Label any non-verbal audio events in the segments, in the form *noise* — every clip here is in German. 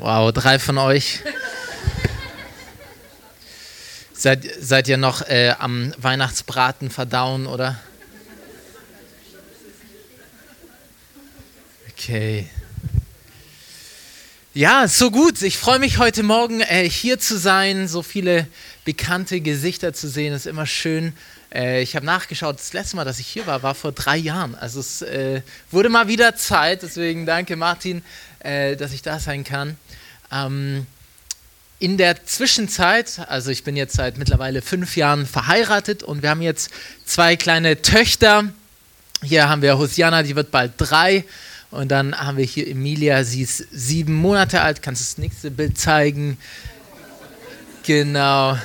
Wow, drei von euch. seid, seid ihr noch äh, am Weihnachtsbraten verdauen, oder? Okay. Ja, so gut. Ich freue mich heute Morgen äh, hier zu sein, so viele bekannte Gesichter zu sehen. Ist immer schön. Äh, ich habe nachgeschaut, das letzte Mal, dass ich hier war, war vor drei Jahren. Also es äh, wurde mal wieder Zeit. Deswegen danke Martin, äh, dass ich da sein kann. Ähm, in der Zwischenzeit, also ich bin jetzt seit mittlerweile fünf Jahren verheiratet und wir haben jetzt zwei kleine Töchter. Hier haben wir Hosiana, die wird bald drei. Und dann haben wir hier Emilia, sie ist sieben Monate alt. Kannst du das nächste Bild zeigen? Genau.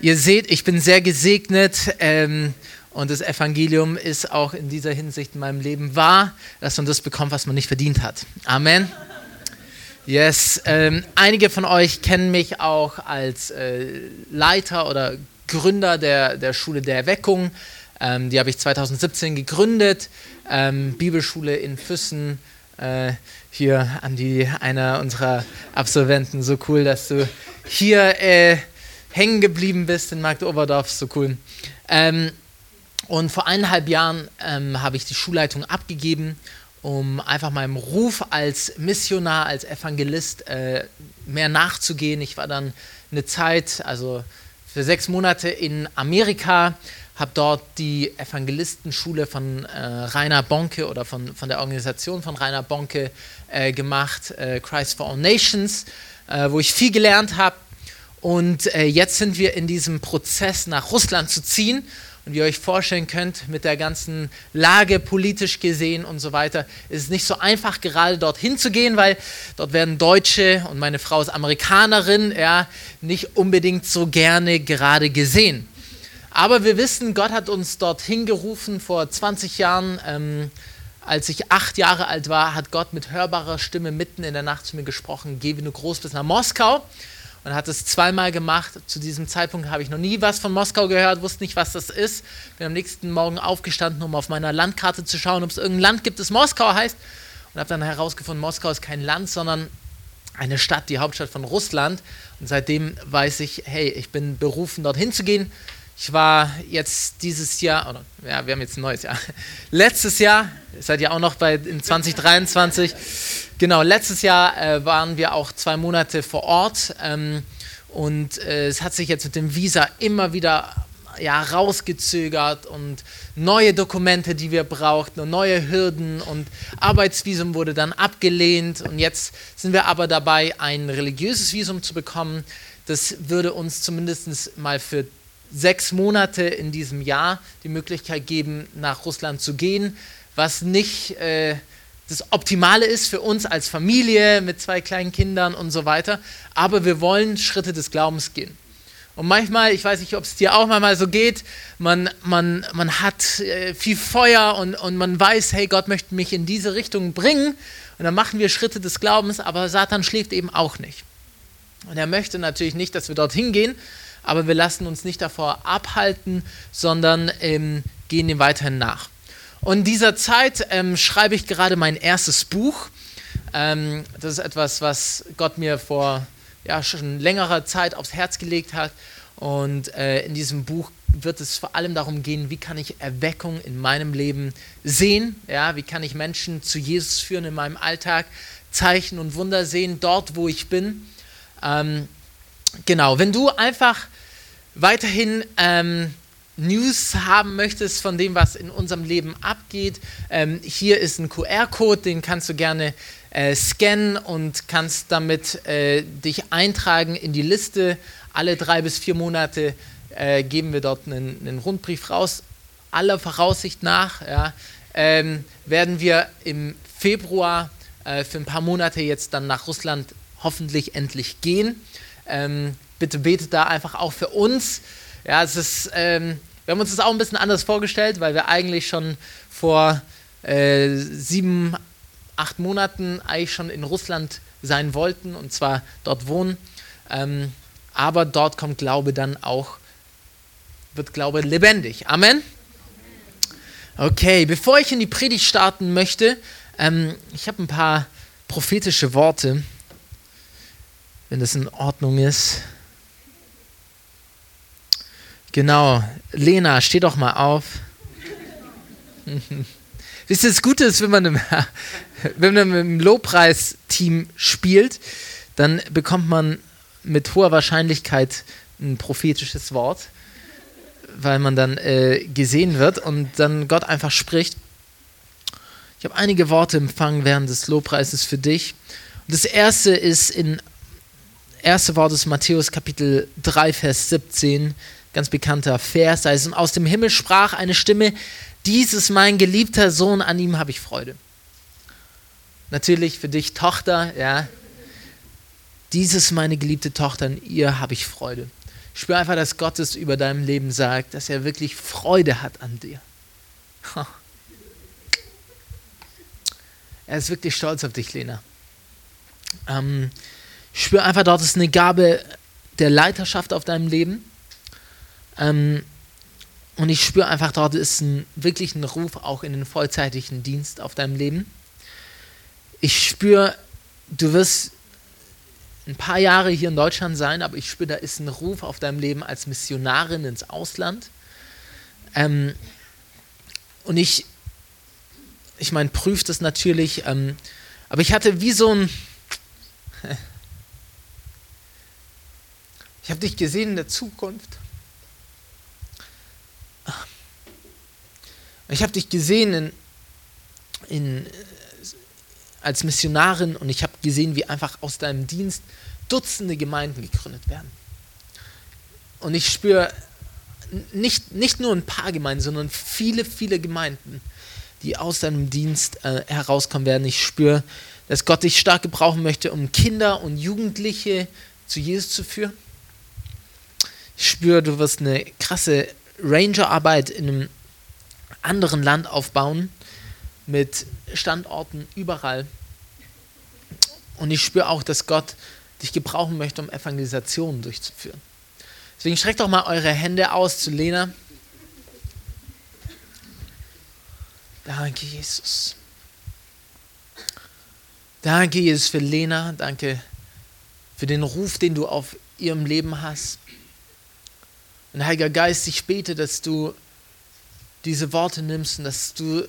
Ihr seht, ich bin sehr gesegnet. Ähm, und das Evangelium ist auch in dieser Hinsicht in meinem Leben wahr, dass man das bekommt, was man nicht verdient hat. Amen. Yes, ähm, einige von euch kennen mich auch als äh, Leiter oder Gründer der, der Schule der Erweckung. Ähm, die habe ich 2017 gegründet. Ähm, Bibelschule in Füssen. Äh, hier an die einer unserer Absolventen. So cool, dass du hier äh, hängen geblieben bist in Marktoberdorf. So cool. Ähm, und vor eineinhalb Jahren ähm, habe ich die Schulleitung abgegeben um einfach meinem Ruf als Missionar, als Evangelist äh, mehr nachzugehen. Ich war dann eine Zeit, also für sechs Monate in Amerika, habe dort die Evangelistenschule von äh, Rainer Bonke oder von, von der Organisation von Rainer Bonke äh, gemacht, äh, Christ for All Nations, äh, wo ich viel gelernt habe. Und äh, jetzt sind wir in diesem Prozess, nach Russland zu ziehen und wie ihr euch vorstellen könnt, mit der ganzen Lage politisch gesehen und so weiter, ist es nicht so einfach, gerade dorthin zu gehen, weil dort werden Deutsche und meine Frau ist Amerikanerin, ja, nicht unbedingt so gerne gerade gesehen. Aber wir wissen, Gott hat uns dorthin gerufen vor 20 Jahren. Ähm, als ich acht Jahre alt war, hat Gott mit hörbarer Stimme mitten in der Nacht zu mir gesprochen: Geh, wenn du groß bist, nach Moskau und hat es zweimal gemacht. Zu diesem Zeitpunkt habe ich noch nie was von Moskau gehört, wusste nicht, was das ist. Bin am nächsten Morgen aufgestanden, um auf meiner Landkarte zu schauen, ob es irgendein Land gibt, das Moskau heißt. Und habe dann herausgefunden, Moskau ist kein Land, sondern eine Stadt, die Hauptstadt von Russland. Und seitdem weiß ich, hey, ich bin berufen, dorthin zu gehen. Ich war jetzt dieses Jahr, oder ja, wir haben jetzt ein neues Jahr. *laughs* Letztes Jahr, seid ihr auch noch bei in 2023. Genau, letztes Jahr äh, waren wir auch zwei Monate vor Ort ähm, und äh, es hat sich jetzt mit dem Visa immer wieder ja, rausgezögert und neue Dokumente, die wir brauchten und neue Hürden und Arbeitsvisum wurde dann abgelehnt und jetzt sind wir aber dabei, ein religiöses Visum zu bekommen. Das würde uns zumindest mal für sechs Monate in diesem Jahr die Möglichkeit geben, nach Russland zu gehen, was nicht äh, das Optimale ist für uns als Familie mit zwei kleinen Kindern und so weiter. Aber wir wollen Schritte des Glaubens gehen. Und manchmal, ich weiß nicht, ob es dir auch manchmal so geht, man, man, man hat äh, viel Feuer und, und man weiß, hey, Gott möchte mich in diese Richtung bringen. Und dann machen wir Schritte des Glaubens, aber Satan schläft eben auch nicht. Und er möchte natürlich nicht, dass wir dorthin gehen, aber wir lassen uns nicht davor abhalten, sondern ähm, gehen ihm weiterhin nach. Und in dieser Zeit ähm, schreibe ich gerade mein erstes Buch. Ähm, das ist etwas, was Gott mir vor ja, schon längerer Zeit aufs Herz gelegt hat. Und äh, in diesem Buch wird es vor allem darum gehen, wie kann ich Erweckung in meinem Leben sehen, ja, wie kann ich Menschen zu Jesus führen in meinem Alltag, Zeichen und Wunder sehen, dort wo ich bin. Ähm, genau, wenn du einfach weiterhin ähm, News haben möchtest von dem, was in unserem Leben abgeht, ähm, hier ist ein QR-Code, den kannst du gerne äh, scannen und kannst damit äh, dich eintragen in die Liste. Alle drei bis vier Monate äh, geben wir dort einen, einen, Rundbrief raus. Aller Voraussicht nach ja, ähm, werden wir im Februar äh, für ein paar Monate jetzt dann nach Russland hoffentlich endlich gehen. Ähm, bitte betet da einfach auch für uns ja, es ist, ähm, wir haben uns das auch ein bisschen anders vorgestellt, weil wir eigentlich schon vor äh, sieben, acht Monaten eigentlich schon in Russland sein wollten und zwar dort wohnen. Ähm, aber dort kommt Glaube dann auch, wird Glaube lebendig. Amen. Okay, bevor ich in die Predigt starten möchte, ähm, ich habe ein paar prophetische Worte. Wenn das in Ordnung ist. Genau, Lena, steh doch mal auf. *laughs* Wisst ihr, das Gute ist, wenn man im, *laughs* wenn man im Lobpreisteam spielt, dann bekommt man mit hoher Wahrscheinlichkeit ein prophetisches Wort, weil man dann äh, gesehen wird und dann Gott einfach spricht. Ich habe einige Worte empfangen während des Lobpreises für dich. Und das erste ist in erste Wort des Matthäus Kapitel 3, Vers 17, ganz bekannter Vers. Da ist, und aus dem Himmel sprach eine Stimme, dies ist mein geliebter Sohn, an ihm habe ich Freude. Natürlich für dich Tochter, ja. Dies ist meine geliebte Tochter, an ihr habe ich Freude. Spür einfach, dass Gott es über deinem Leben sagt, dass er wirklich Freude hat an dir. Er ist wirklich stolz auf dich, Lena. Ähm, spür einfach, dort ist eine Gabe der Leiterschaft auf deinem Leben. Ähm, und ich spüre einfach, dort ist ein, wirklich ein Ruf auch in den vollzeitlichen Dienst auf deinem Leben. Ich spüre, du wirst ein paar Jahre hier in Deutschland sein, aber ich spüre, da ist ein Ruf auf deinem Leben als Missionarin ins Ausland. Ähm, und ich, ich meine, prüft das natürlich, ähm, aber ich hatte wie so ein, *laughs* ich habe dich gesehen in der Zukunft Ich habe dich gesehen in, in, als Missionarin und ich habe gesehen, wie einfach aus deinem Dienst Dutzende Gemeinden gegründet werden. Und ich spüre nicht, nicht nur ein paar Gemeinden, sondern viele, viele Gemeinden, die aus deinem Dienst äh, herauskommen werden. Ich spüre, dass Gott dich stark gebrauchen möchte, um Kinder und Jugendliche zu Jesus zu führen. Ich spüre, du wirst eine krasse Rangerarbeit in einem anderen Land aufbauen mit Standorten überall. Und ich spüre auch, dass Gott dich gebrauchen möchte, um Evangelisationen durchzuführen. Deswegen streckt doch mal eure Hände aus zu Lena. Danke, Jesus. Danke, Jesus, für Lena. Danke für den Ruf, den du auf ihrem Leben hast. Und Heiliger Geist, ich bete, dass du diese Worte nimmst und dass du,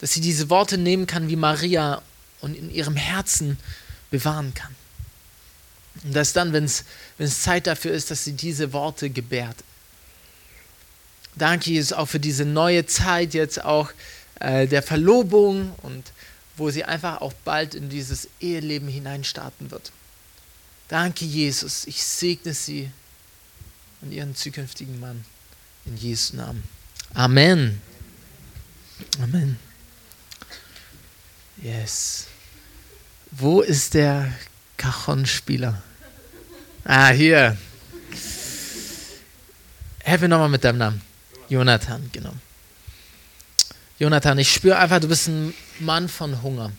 dass sie diese Worte nehmen kann wie Maria und in ihrem Herzen bewahren kann. Und dass dann, wenn es Zeit dafür ist, dass sie diese Worte gebärt. Danke, Jesus, auch für diese neue Zeit jetzt auch äh, der Verlobung und wo sie einfach auch bald in dieses Eheleben hineinstarten wird. Danke, Jesus. Ich segne sie und ihren zukünftigen Mann. In Jesu Namen. Amen. Amen. Yes. Wo ist der Cajon-Spieler? Ah, hier. Helf mir nochmal mit deinem Namen. Jonathan, genau. Jonathan, ich spüre einfach, du bist ein Mann von Hunger.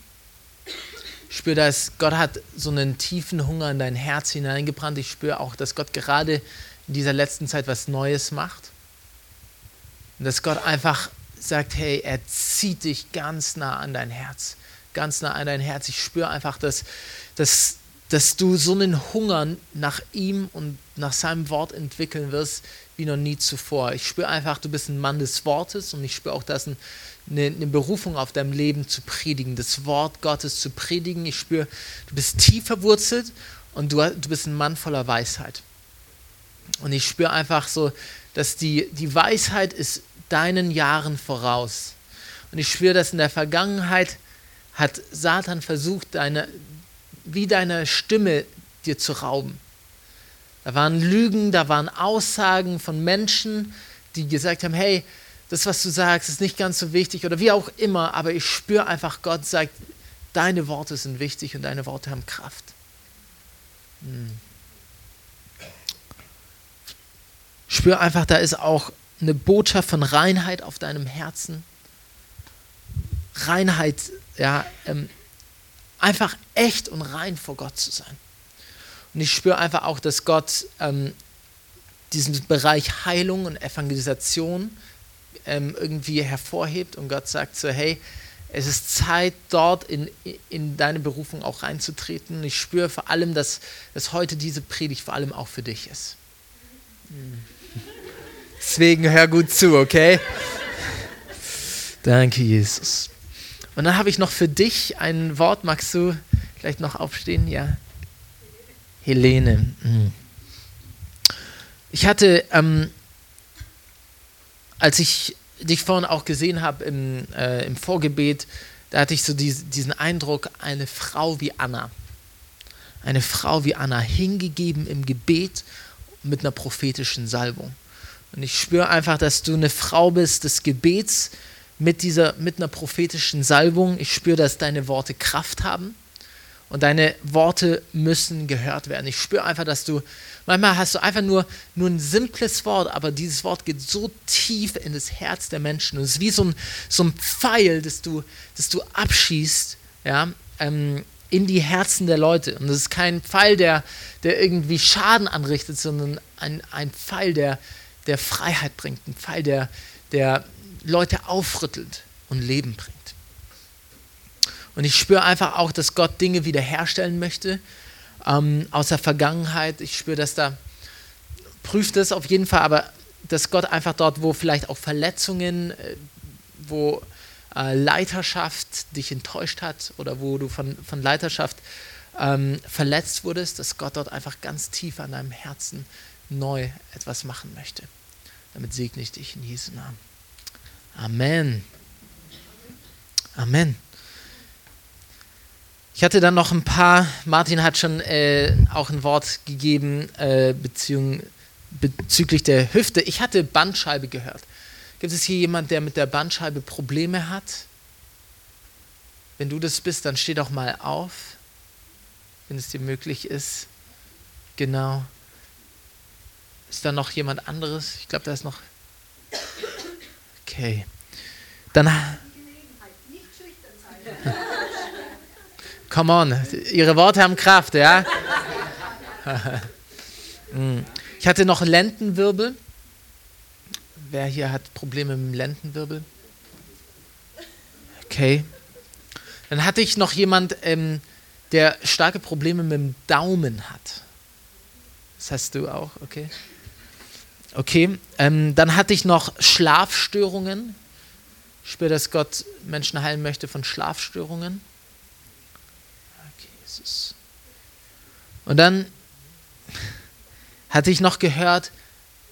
Ich spüre, dass Gott hat so einen tiefen Hunger in dein Herz hineingebrannt. Ich spüre auch, dass Gott gerade in dieser letzten Zeit was Neues macht. Und dass Gott einfach sagt, hey, er zieht dich ganz nah an dein Herz, ganz nah an dein Herz. Ich spüre einfach, dass, dass, dass du so einen Hunger nach ihm und nach seinem Wort entwickeln wirst, wie noch nie zuvor. Ich spüre einfach, du bist ein Mann des Wortes und ich spüre auch, dass eine, eine Berufung auf deinem Leben zu predigen, das Wort Gottes zu predigen. Ich spüre, du bist tief verwurzelt und du, du bist ein Mann voller Weisheit. Und ich spüre einfach so, dass die, die Weisheit ist deinen Jahren voraus. Und ich spüre, dass in der Vergangenheit hat Satan versucht, deine, wie deine Stimme dir zu rauben. Da waren Lügen, da waren Aussagen von Menschen, die gesagt haben, hey, das, was du sagst, ist nicht ganz so wichtig oder wie auch immer, aber ich spüre einfach, Gott sagt, deine Worte sind wichtig und deine Worte haben Kraft. Hm. Spür einfach, da ist auch eine Botschaft von Reinheit auf deinem Herzen. Reinheit, ja, ähm, einfach echt und rein vor Gott zu sein. Und ich spüre einfach auch, dass Gott ähm, diesen Bereich Heilung und Evangelisation ähm, irgendwie hervorhebt und Gott sagt so, hey, Es ist Zeit, dort in, in deine Berufung auch reinzutreten. Ich spüre vor allem, dass, dass heute diese Predigt vor allem auch für dich ist. Deswegen hör gut zu, okay? Danke, Jesus. Und dann habe ich noch für dich ein Wort. Magst du vielleicht noch aufstehen? Ja. Helene. Hm. Ich hatte, ähm, als ich dich vorhin auch gesehen habe im, äh, im Vorgebet, da hatte ich so die, diesen Eindruck, eine Frau wie Anna. Eine Frau wie Anna, hingegeben im Gebet mit einer prophetischen Salbung. Und ich spüre einfach, dass du eine Frau bist des Gebets mit, dieser, mit einer prophetischen Salbung. Ich spüre, dass deine Worte Kraft haben und deine Worte müssen gehört werden. Ich spüre einfach, dass du, manchmal hast du einfach nur, nur ein simples Wort, aber dieses Wort geht so tief in das Herz der Menschen. Und es ist wie so ein, so ein Pfeil, das du, das du abschießt, ja, ähm, in die Herzen der Leute. Und das ist kein Pfeil, der, der irgendwie Schaden anrichtet, sondern ein, ein Pfeil, der, der Freiheit bringt, ein Pfeil, der, der Leute aufrüttelt und Leben bringt. Und ich spüre einfach auch, dass Gott Dinge wiederherstellen möchte ähm, aus der Vergangenheit. Ich spüre, dass da, prüft es auf jeden Fall, aber dass Gott einfach dort, wo vielleicht auch Verletzungen, äh, wo äh, Leiterschaft dich enttäuscht hat oder wo du von, von Leiterschaft ähm, verletzt wurdest, dass Gott dort einfach ganz tief an deinem Herzen neu etwas machen möchte. Damit segne ich dich in Jesu Namen. Amen. Amen. Ich hatte dann noch ein paar, Martin hat schon äh, auch ein Wort gegeben äh, beziehung, bezüglich der Hüfte. Ich hatte Bandscheibe gehört. Gibt es hier jemand, der mit der Bandscheibe Probleme hat? Wenn du das bist, dann steh doch mal auf, wenn es dir möglich ist. Genau. Ist da noch jemand anderes? Ich glaube, da ist noch. Okay. Dann. Come on, Ihre Worte haben Kraft, ja? *laughs* Mm. ich hatte noch Lendenwirbel. Wer hier hat Probleme mit dem Lendenwirbel? Okay. Dann hatte ich noch jemand, ähm, der starke Probleme mit dem Daumen hat. Das hast du auch, okay? Okay. Ähm, dann hatte ich noch Schlafstörungen. Ich spüre, dass Gott Menschen heilen möchte von Schlafstörungen. Und dann hatte ich noch gehört,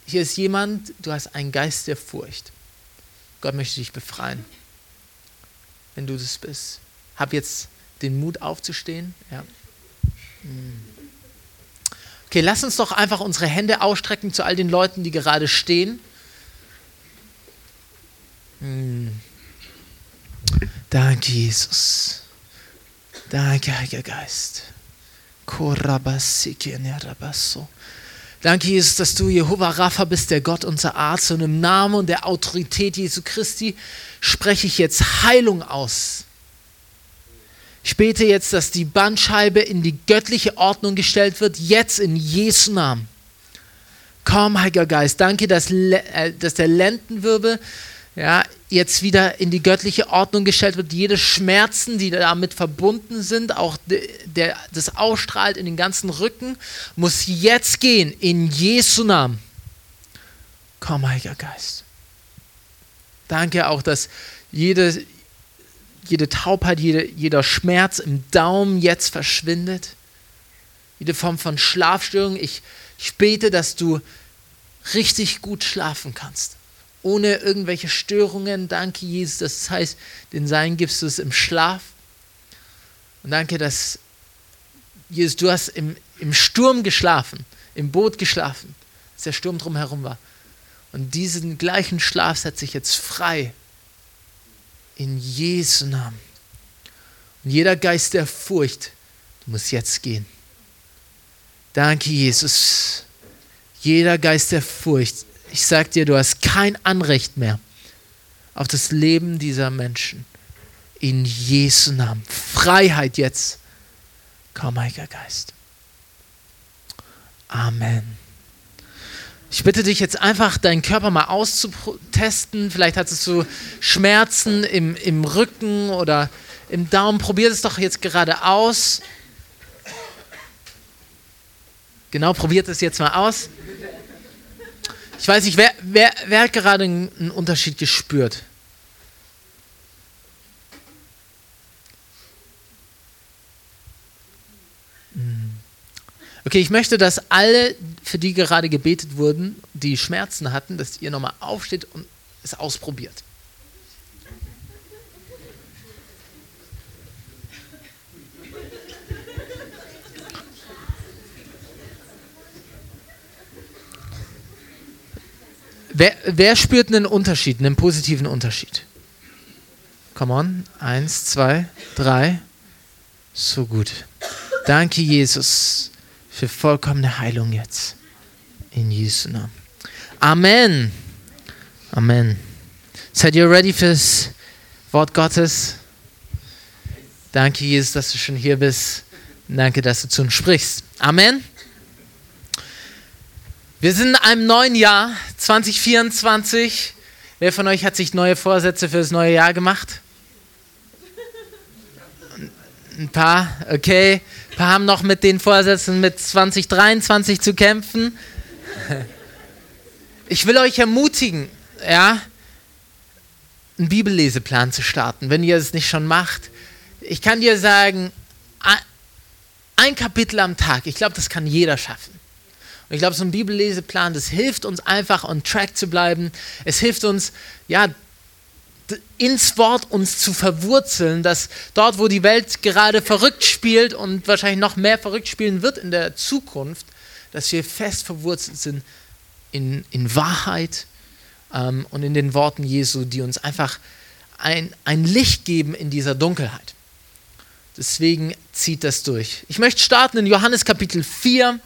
hier ist jemand, du hast einen Geist der Furcht. Gott möchte dich befreien. Wenn du das bist. Hab jetzt den Mut aufzustehen. Ja. Hm. Okay, lass uns doch einfach unsere Hände ausstrecken zu all den Leuten, die gerade stehen. Hm. Danke, Jesus. Danke, Heiliger Geist. Danke, Jesus, dass du Jehova Rapha bist, der Gott, unser Arzt. Und im Namen und der Autorität Jesu Christi spreche ich jetzt Heilung aus. Ich bete jetzt, dass die Bandscheibe in die göttliche Ordnung gestellt wird, jetzt in Jesu Namen. Komm, Heiliger Geist, danke, dass, äh, dass der Lendenwirbel ja, jetzt wieder in die göttliche Ordnung gestellt wird. Jede Schmerzen, die damit verbunden sind, auch der, das ausstrahlt in den ganzen Rücken, muss jetzt gehen in Jesu Namen. Komm, Heiliger Geist. Danke auch, dass jede, jede Taubheit, jede, jeder Schmerz im Daumen jetzt verschwindet. Jede Form von Schlafstörung. Ich, ich bete, dass du richtig gut schlafen kannst ohne irgendwelche Störungen. Danke, Jesus. Das heißt, den Sein gibst du es im Schlaf. Und danke, dass, Jesus, du hast im, im Sturm geschlafen, im Boot geschlafen, als der Sturm drumherum war. Und diesen gleichen Schlaf setze ich jetzt frei. In Jesu Namen. Und jeder Geist der Furcht, du musst jetzt gehen. Danke, Jesus. Jeder Geist der Furcht, ich sag dir, du hast kein Anrecht mehr auf das Leben dieser Menschen. In Jesu Namen. Freiheit jetzt. Komm, Heiliger Geist. Amen. Ich bitte dich jetzt einfach, deinen Körper mal auszutesten. Vielleicht hattest du Schmerzen im, im Rücken oder im Daumen. Probier es doch jetzt gerade aus. Genau, probiert es jetzt mal aus. Ich weiß nicht, wer, wer, wer hat gerade einen Unterschied gespürt? Okay, ich möchte, dass alle, für die gerade gebetet wurden, die Schmerzen hatten, dass ihr nochmal aufsteht und es ausprobiert. Wer, wer spürt einen Unterschied, einen positiven Unterschied? Come on. Eins, zwei, drei. So gut. Danke, Jesus, für vollkommene Heilung jetzt. In Jesu Namen. Amen. Amen. Seid ihr ready fürs Wort Gottes? Danke, Jesus, dass du schon hier bist. Danke, dass du zu uns sprichst. Amen. Wir sind in einem neuen Jahr, 2024. Wer von euch hat sich neue Vorsätze für das neue Jahr gemacht? Ein paar, okay. Paar haben noch mit den Vorsätzen mit 2023 zu kämpfen. Ich will euch ermutigen, ja, einen Bibelleseplan zu starten, wenn ihr es nicht schon macht. Ich kann dir sagen, ein Kapitel am Tag, ich glaube, das kann jeder schaffen. Und ich glaube, so ein Bibelleseplan, das hilft uns einfach on track zu bleiben. Es hilft uns, ja, ins Wort uns zu verwurzeln, dass dort, wo die Welt gerade verrückt spielt und wahrscheinlich noch mehr verrückt spielen wird in der Zukunft, dass wir fest verwurzelt sind in, in Wahrheit ähm, und in den Worten Jesu, die uns einfach ein, ein Licht geben in dieser Dunkelheit. Deswegen zieht das durch. Ich möchte starten in Johannes Kapitel 4,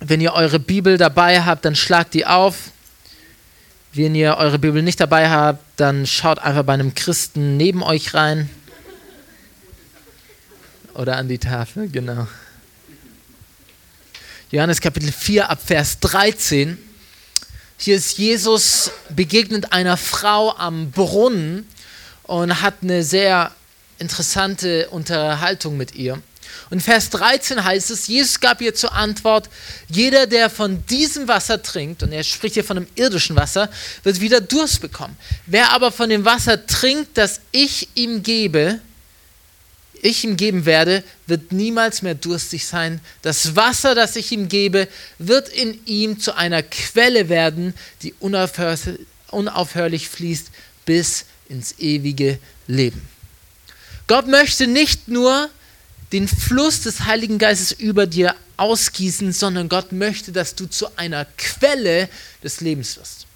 wenn ihr eure Bibel dabei habt, dann schlagt die auf. Wenn ihr eure Bibel nicht dabei habt, dann schaut einfach bei einem Christen neben euch rein. Oder an die Tafel, genau. Johannes Kapitel 4 ab Vers 13. Hier ist Jesus begegnet einer Frau am Brunnen und hat eine sehr interessante Unterhaltung mit ihr. Und Vers 13 heißt es, Jesus gab ihr zur Antwort, jeder, der von diesem Wasser trinkt, und er spricht hier von dem irdischen Wasser, wird wieder Durst bekommen. Wer aber von dem Wasser trinkt, das ich ihm gebe, ich ihm geben werde, wird niemals mehr durstig sein. Das Wasser, das ich ihm gebe, wird in ihm zu einer Quelle werden, die unaufhörlich fließt bis ins ewige Leben. Gott möchte nicht nur den Fluss des Heiligen Geistes über dir ausgießen, sondern Gott möchte, dass du zu einer Quelle des Lebens wirst.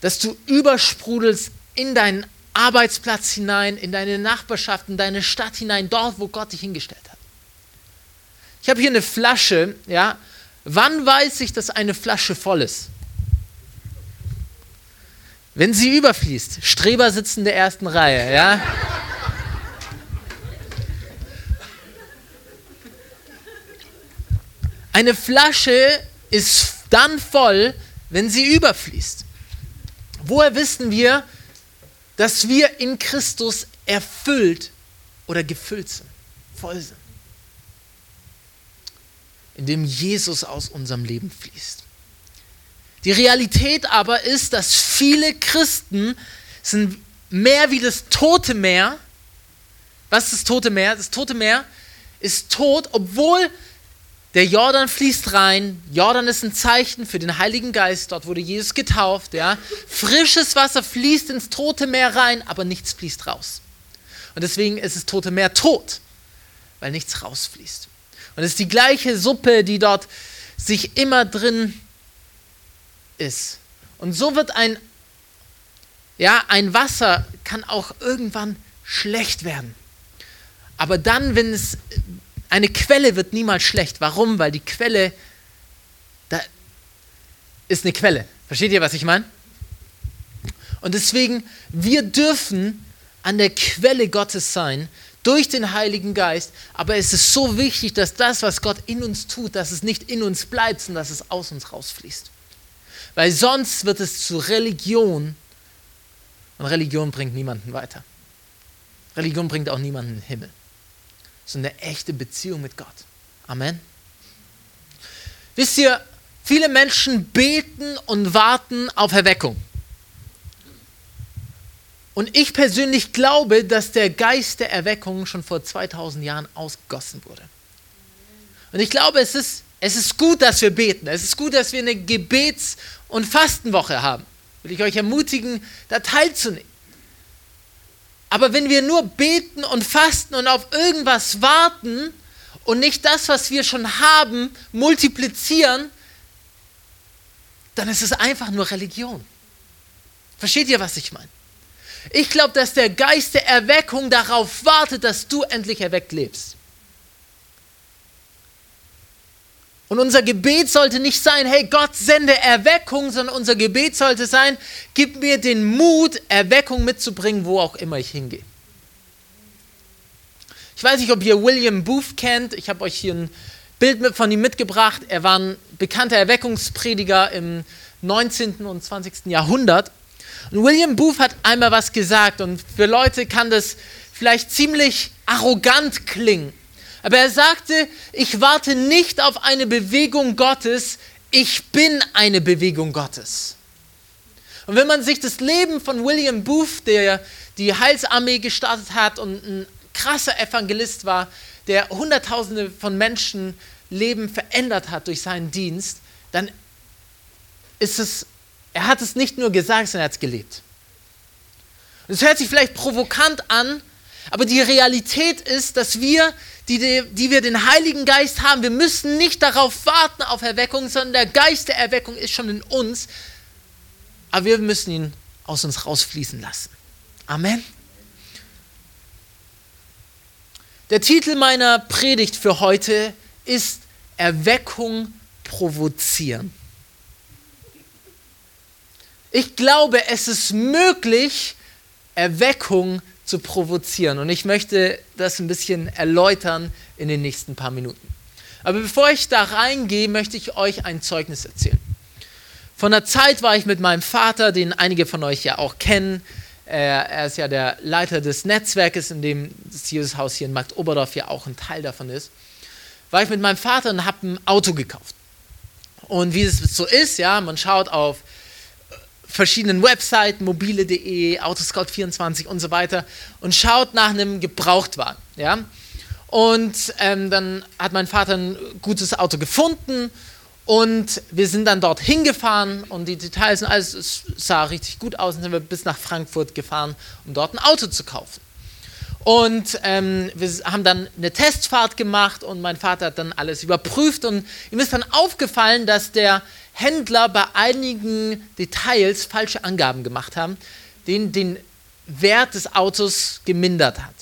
Dass du übersprudelst in deinen Arbeitsplatz hinein, in deine Nachbarschaft, in deine Stadt hinein, dort, wo Gott dich hingestellt hat. Ich habe hier eine Flasche, ja. Wann weiß ich, dass eine Flasche voll ist? Wenn sie überfließt. Streber sitzen in der ersten Reihe, ja. Eine Flasche ist dann voll, wenn sie überfließt. Woher wissen wir, dass wir in Christus erfüllt oder gefüllt sind, voll sind? Indem Jesus aus unserem Leben fließt. Die Realität aber ist, dass viele Christen sind mehr wie das tote Meer. Was ist das tote Meer? Das tote Meer ist tot, obwohl der Jordan fließt rein. Jordan ist ein Zeichen für den Heiligen Geist. Dort wurde Jesus getauft. Ja. Frisches Wasser fließt ins Tote Meer rein, aber nichts fließt raus. Und deswegen ist das Tote Meer tot, weil nichts rausfließt. Und es ist die gleiche Suppe, die dort sich immer drin ist. Und so wird ein, ja, ein Wasser kann auch irgendwann schlecht werden. Aber dann, wenn es eine Quelle wird niemals schlecht. Warum? Weil die Quelle, da ist eine Quelle. Versteht ihr, was ich meine? Und deswegen, wir dürfen an der Quelle Gottes sein, durch den Heiligen Geist. Aber es ist so wichtig, dass das, was Gott in uns tut, dass es nicht in uns bleibt, sondern dass es aus uns rausfließt. Weil sonst wird es zu Religion und Religion bringt niemanden weiter. Religion bringt auch niemanden in den Himmel. Ist eine echte Beziehung mit Gott. Amen. Wisst ihr, viele Menschen beten und warten auf Erweckung. Und ich persönlich glaube, dass der Geist der Erweckung schon vor 2000 Jahren ausgegossen wurde. Und ich glaube, es ist, es ist gut, dass wir beten. Es ist gut, dass wir eine Gebets- und Fastenwoche haben. Will ich euch ermutigen, da teilzunehmen. Aber wenn wir nur beten und fasten und auf irgendwas warten und nicht das, was wir schon haben, multiplizieren, dann ist es einfach nur Religion. Versteht ihr, was ich meine? Ich glaube, dass der Geist der Erweckung darauf wartet, dass du endlich erweckt lebst. Und unser Gebet sollte nicht sein, hey Gott, sende Erweckung, sondern unser Gebet sollte sein, gib mir den Mut, Erweckung mitzubringen, wo auch immer ich hingehe. Ich weiß nicht, ob ihr William Booth kennt. Ich habe euch hier ein Bild von ihm mitgebracht. Er war ein bekannter Erweckungsprediger im 19. und 20. Jahrhundert. Und William Booth hat einmal was gesagt und für Leute kann das vielleicht ziemlich arrogant klingen. Aber er sagte, ich warte nicht auf eine Bewegung Gottes, ich bin eine Bewegung Gottes. Und wenn man sich das Leben von William Booth, der die Heilsarmee gestartet hat und ein krasser Evangelist war, der Hunderttausende von Menschen Leben verändert hat durch seinen Dienst, dann ist es er hat es nicht nur gesagt, sondern er hat es gelebt. Es hört sich vielleicht provokant an, aber die Realität ist, dass wir, die, die wir den Heiligen Geist haben, wir müssen nicht darauf warten auf Erweckung, sondern der Geist der Erweckung ist schon in uns. Aber wir müssen ihn aus uns rausfließen lassen. Amen. Der Titel meiner Predigt für heute ist Erweckung provozieren. Ich glaube, es ist möglich, Erweckung zu provozieren. Und ich möchte das ein bisschen erläutern in den nächsten paar Minuten. Aber bevor ich da reingehe, möchte ich euch ein Zeugnis erzählen. Von der Zeit war ich mit meinem Vater, den einige von euch ja auch kennen. Er ist ja der Leiter des Netzwerkes, in dem das Jesus-Haus hier in Markt Oberdorf ja auch ein Teil davon ist. War ich mit meinem Vater und habe ein Auto gekauft. Und wie es so ist, ja, man schaut auf verschiedenen Webseiten, mobile.de, Autoscout24 und so weiter und schaut nach einem Gebrauchtwagen. Ja? Und ähm, dann hat mein Vater ein gutes Auto gefunden und wir sind dann dort hingefahren und die Details und alles es sah richtig gut aus und sind wir bis nach Frankfurt gefahren, um dort ein Auto zu kaufen. Und ähm, wir haben dann eine Testfahrt gemacht und mein Vater hat dann alles überprüft und ihm ist dann aufgefallen, dass der Händler bei einigen Details falsche Angaben gemacht haben, den den Wert des Autos gemindert hat.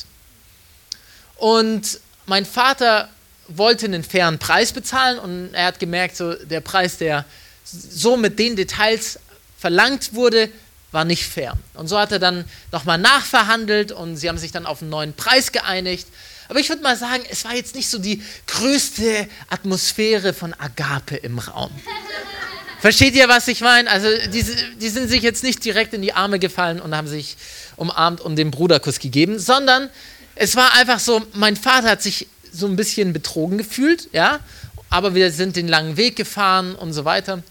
Und mein Vater wollte einen fairen Preis bezahlen und er hat gemerkt, so der Preis, der so mit den Details verlangt wurde, war nicht fair. Und so hat er dann nochmal nachverhandelt und sie haben sich dann auf einen neuen Preis geeinigt. Aber ich würde mal sagen, es war jetzt nicht so die größte Atmosphäre von Agape im Raum. *laughs* Versteht ihr, was ich meine? Also, die, die sind sich jetzt nicht direkt in die Arme gefallen und haben sich umarmt und den Bruderkuss gegeben, sondern es war einfach so, mein Vater hat sich so ein bisschen betrogen gefühlt, ja, aber wir sind den langen Weg gefahren und so weiter.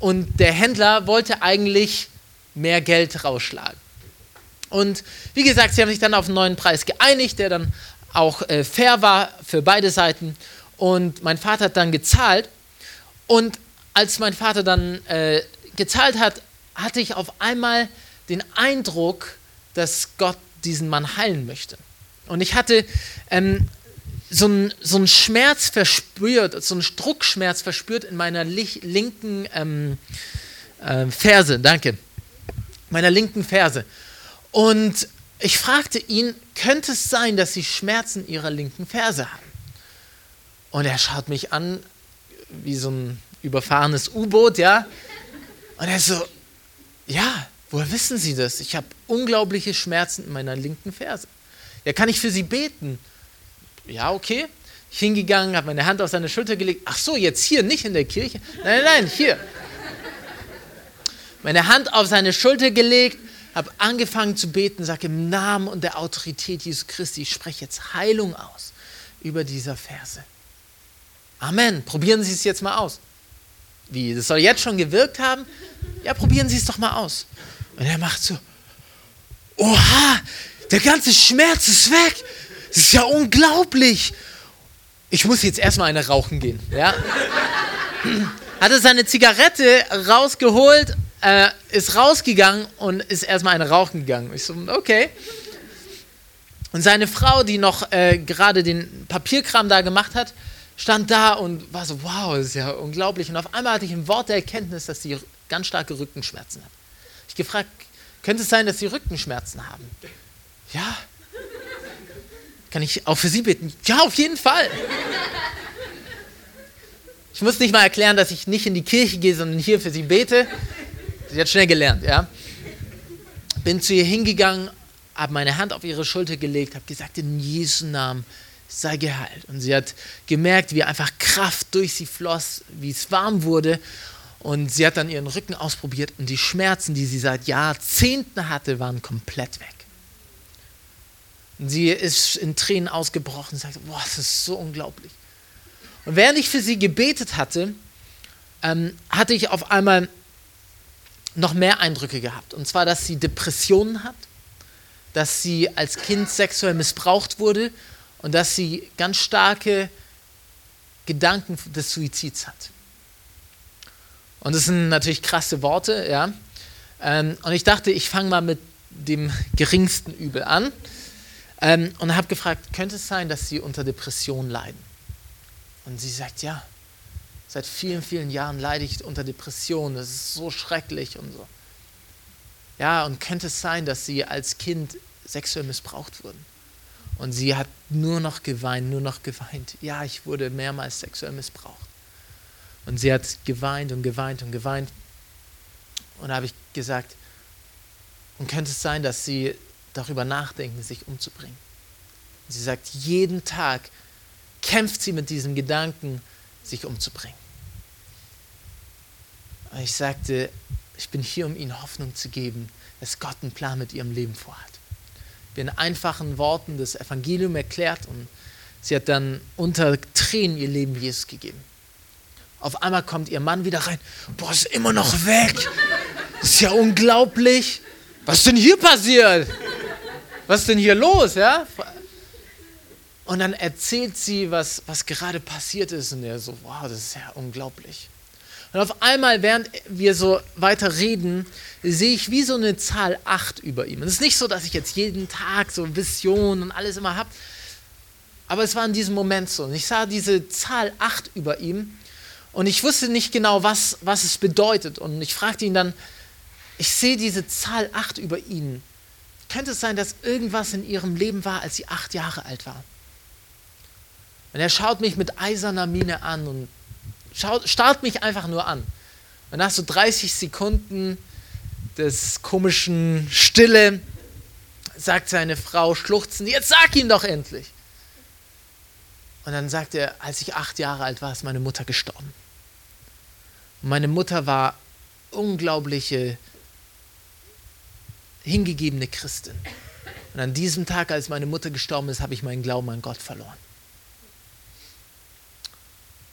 Und der Händler wollte eigentlich mehr Geld rausschlagen. Und wie gesagt, sie haben sich dann auf einen neuen Preis geeinigt, der dann auch äh, fair war für beide Seiten. Und mein Vater hat dann gezahlt. Und als mein Vater dann äh, gezahlt hat, hatte ich auf einmal den Eindruck, dass Gott diesen Mann heilen möchte. Und ich hatte ähm, so einen so Schmerz verspürt, so einen Druckschmerz verspürt in meiner linken ähm, äh, Ferse, danke, meiner linken Ferse. Und ich fragte ihn, könnte es sein, dass Sie Schmerzen Ihrer linken Ferse haben? Und er schaut mich an wie so ein überfahrenes U-Boot, ja. Und er so, ja, woher wissen Sie das? Ich habe unglaubliche Schmerzen in meiner linken Ferse. Ja, kann ich für Sie beten? Ja, okay. Ich hingegangen, habe meine Hand auf seine Schulter gelegt. Ach so, jetzt hier, nicht in der Kirche. Nein, nein, nein, hier. Meine Hand auf seine Schulter gelegt, habe angefangen zu beten, sage im Namen und der Autorität Jesu Christi, ich spreche jetzt Heilung aus über dieser Verse. Amen. Probieren Sie es jetzt mal aus. Wie, das soll jetzt schon gewirkt haben? Ja, probieren Sie es doch mal aus. Und er macht so, oha, der ganze Schmerz ist weg. Das ist ja unglaublich. Ich muss jetzt erstmal eine rauchen gehen. Ja? *clears throat* Hatte seine Zigarette rausgeholt, äh, ist rausgegangen und ist erstmal eine rauchen gegangen. Ich so, okay. Und seine Frau, die noch äh, gerade den Papierkram da gemacht hat, stand da und war so, wow, ist ja unglaublich. Und auf einmal hatte ich ein Wort der Erkenntnis, dass sie ganz starke Rückenschmerzen hat. Ich gefragt, könnte es sein, dass sie Rückenschmerzen haben? Ja. Kann ich auch für sie beten? Ja, auf jeden Fall. Ich muss nicht mal erklären, dass ich nicht in die Kirche gehe, sondern hier für sie bete. Sie hat schnell gelernt, ja. Bin zu ihr hingegangen, habe meine Hand auf ihre Schulter gelegt, habe gesagt, in Jesu Namen sei geheilt. Und sie hat gemerkt, wie einfach Kraft durch sie floss, wie es warm wurde. Und sie hat dann ihren Rücken ausprobiert und die Schmerzen, die sie seit Jahrzehnten hatte, waren komplett weg. Und sie ist in Tränen ausgebrochen und sagte, boah, das ist so unglaublich. Und während ich für sie gebetet hatte, ähm, hatte ich auf einmal noch mehr Eindrücke gehabt. Und zwar, dass sie Depressionen hat, dass sie als Kind sexuell missbraucht wurde und dass sie ganz starke Gedanken des Suizids hat. Und das sind natürlich krasse Worte, ja. Ähm, und ich dachte, ich fange mal mit dem geringsten Übel an ähm, und habe gefragt, könnte es sein, dass sie unter Depressionen leiden? Und sie sagt, ja, seit vielen, vielen Jahren leide ich unter Depressionen, das ist so schrecklich und so. Ja, und könnte es sein, dass sie als Kind sexuell missbraucht wurden? Und sie hat nur noch geweint, nur noch geweint. Ja, ich wurde mehrmals sexuell missbraucht. Und sie hat geweint und geweint und geweint. Und da habe ich gesagt, und könnte es sein, dass sie darüber nachdenken, sich umzubringen? Und sie sagt, jeden Tag kämpft sie mit diesem Gedanken, sich umzubringen. Und ich sagte, ich bin hier, um ihnen Hoffnung zu geben, dass Gott einen Plan mit ihrem Leben vorhat in einfachen Worten das Evangelium erklärt und sie hat dann unter Tränen ihr Leben Jesus gegeben. Auf einmal kommt ihr Mann wieder rein. Boah, ist immer noch weg. Ist ja unglaublich. Was ist denn hier passiert? Was ist denn hier los? Ja? Und dann erzählt sie, was, was gerade passiert ist. Und er so, wow, das ist ja unglaublich. Und auf einmal, während wir so weiter reden, sehe ich wie so eine Zahl 8 über ihm. Und es ist nicht so, dass ich jetzt jeden Tag so Visionen und alles immer habe, aber es war in diesem Moment so. Und ich sah diese Zahl 8 über ihm und ich wusste nicht genau, was, was es bedeutet. Und ich fragte ihn dann, ich sehe diese Zahl 8 über ihn. Könnte es sein, dass irgendwas in ihrem Leben war, als sie acht Jahre alt war? Und er schaut mich mit eiserner Miene an und Schaut, starrt mich einfach nur an. Und nach so 30 Sekunden des komischen Stille sagt seine Frau schluchzend, jetzt sag ihm doch endlich. Und dann sagt er, als ich acht Jahre alt war, ist meine Mutter gestorben. Und meine Mutter war unglaubliche, hingegebene Christin. Und an diesem Tag, als meine Mutter gestorben ist, habe ich meinen Glauben an Gott verloren.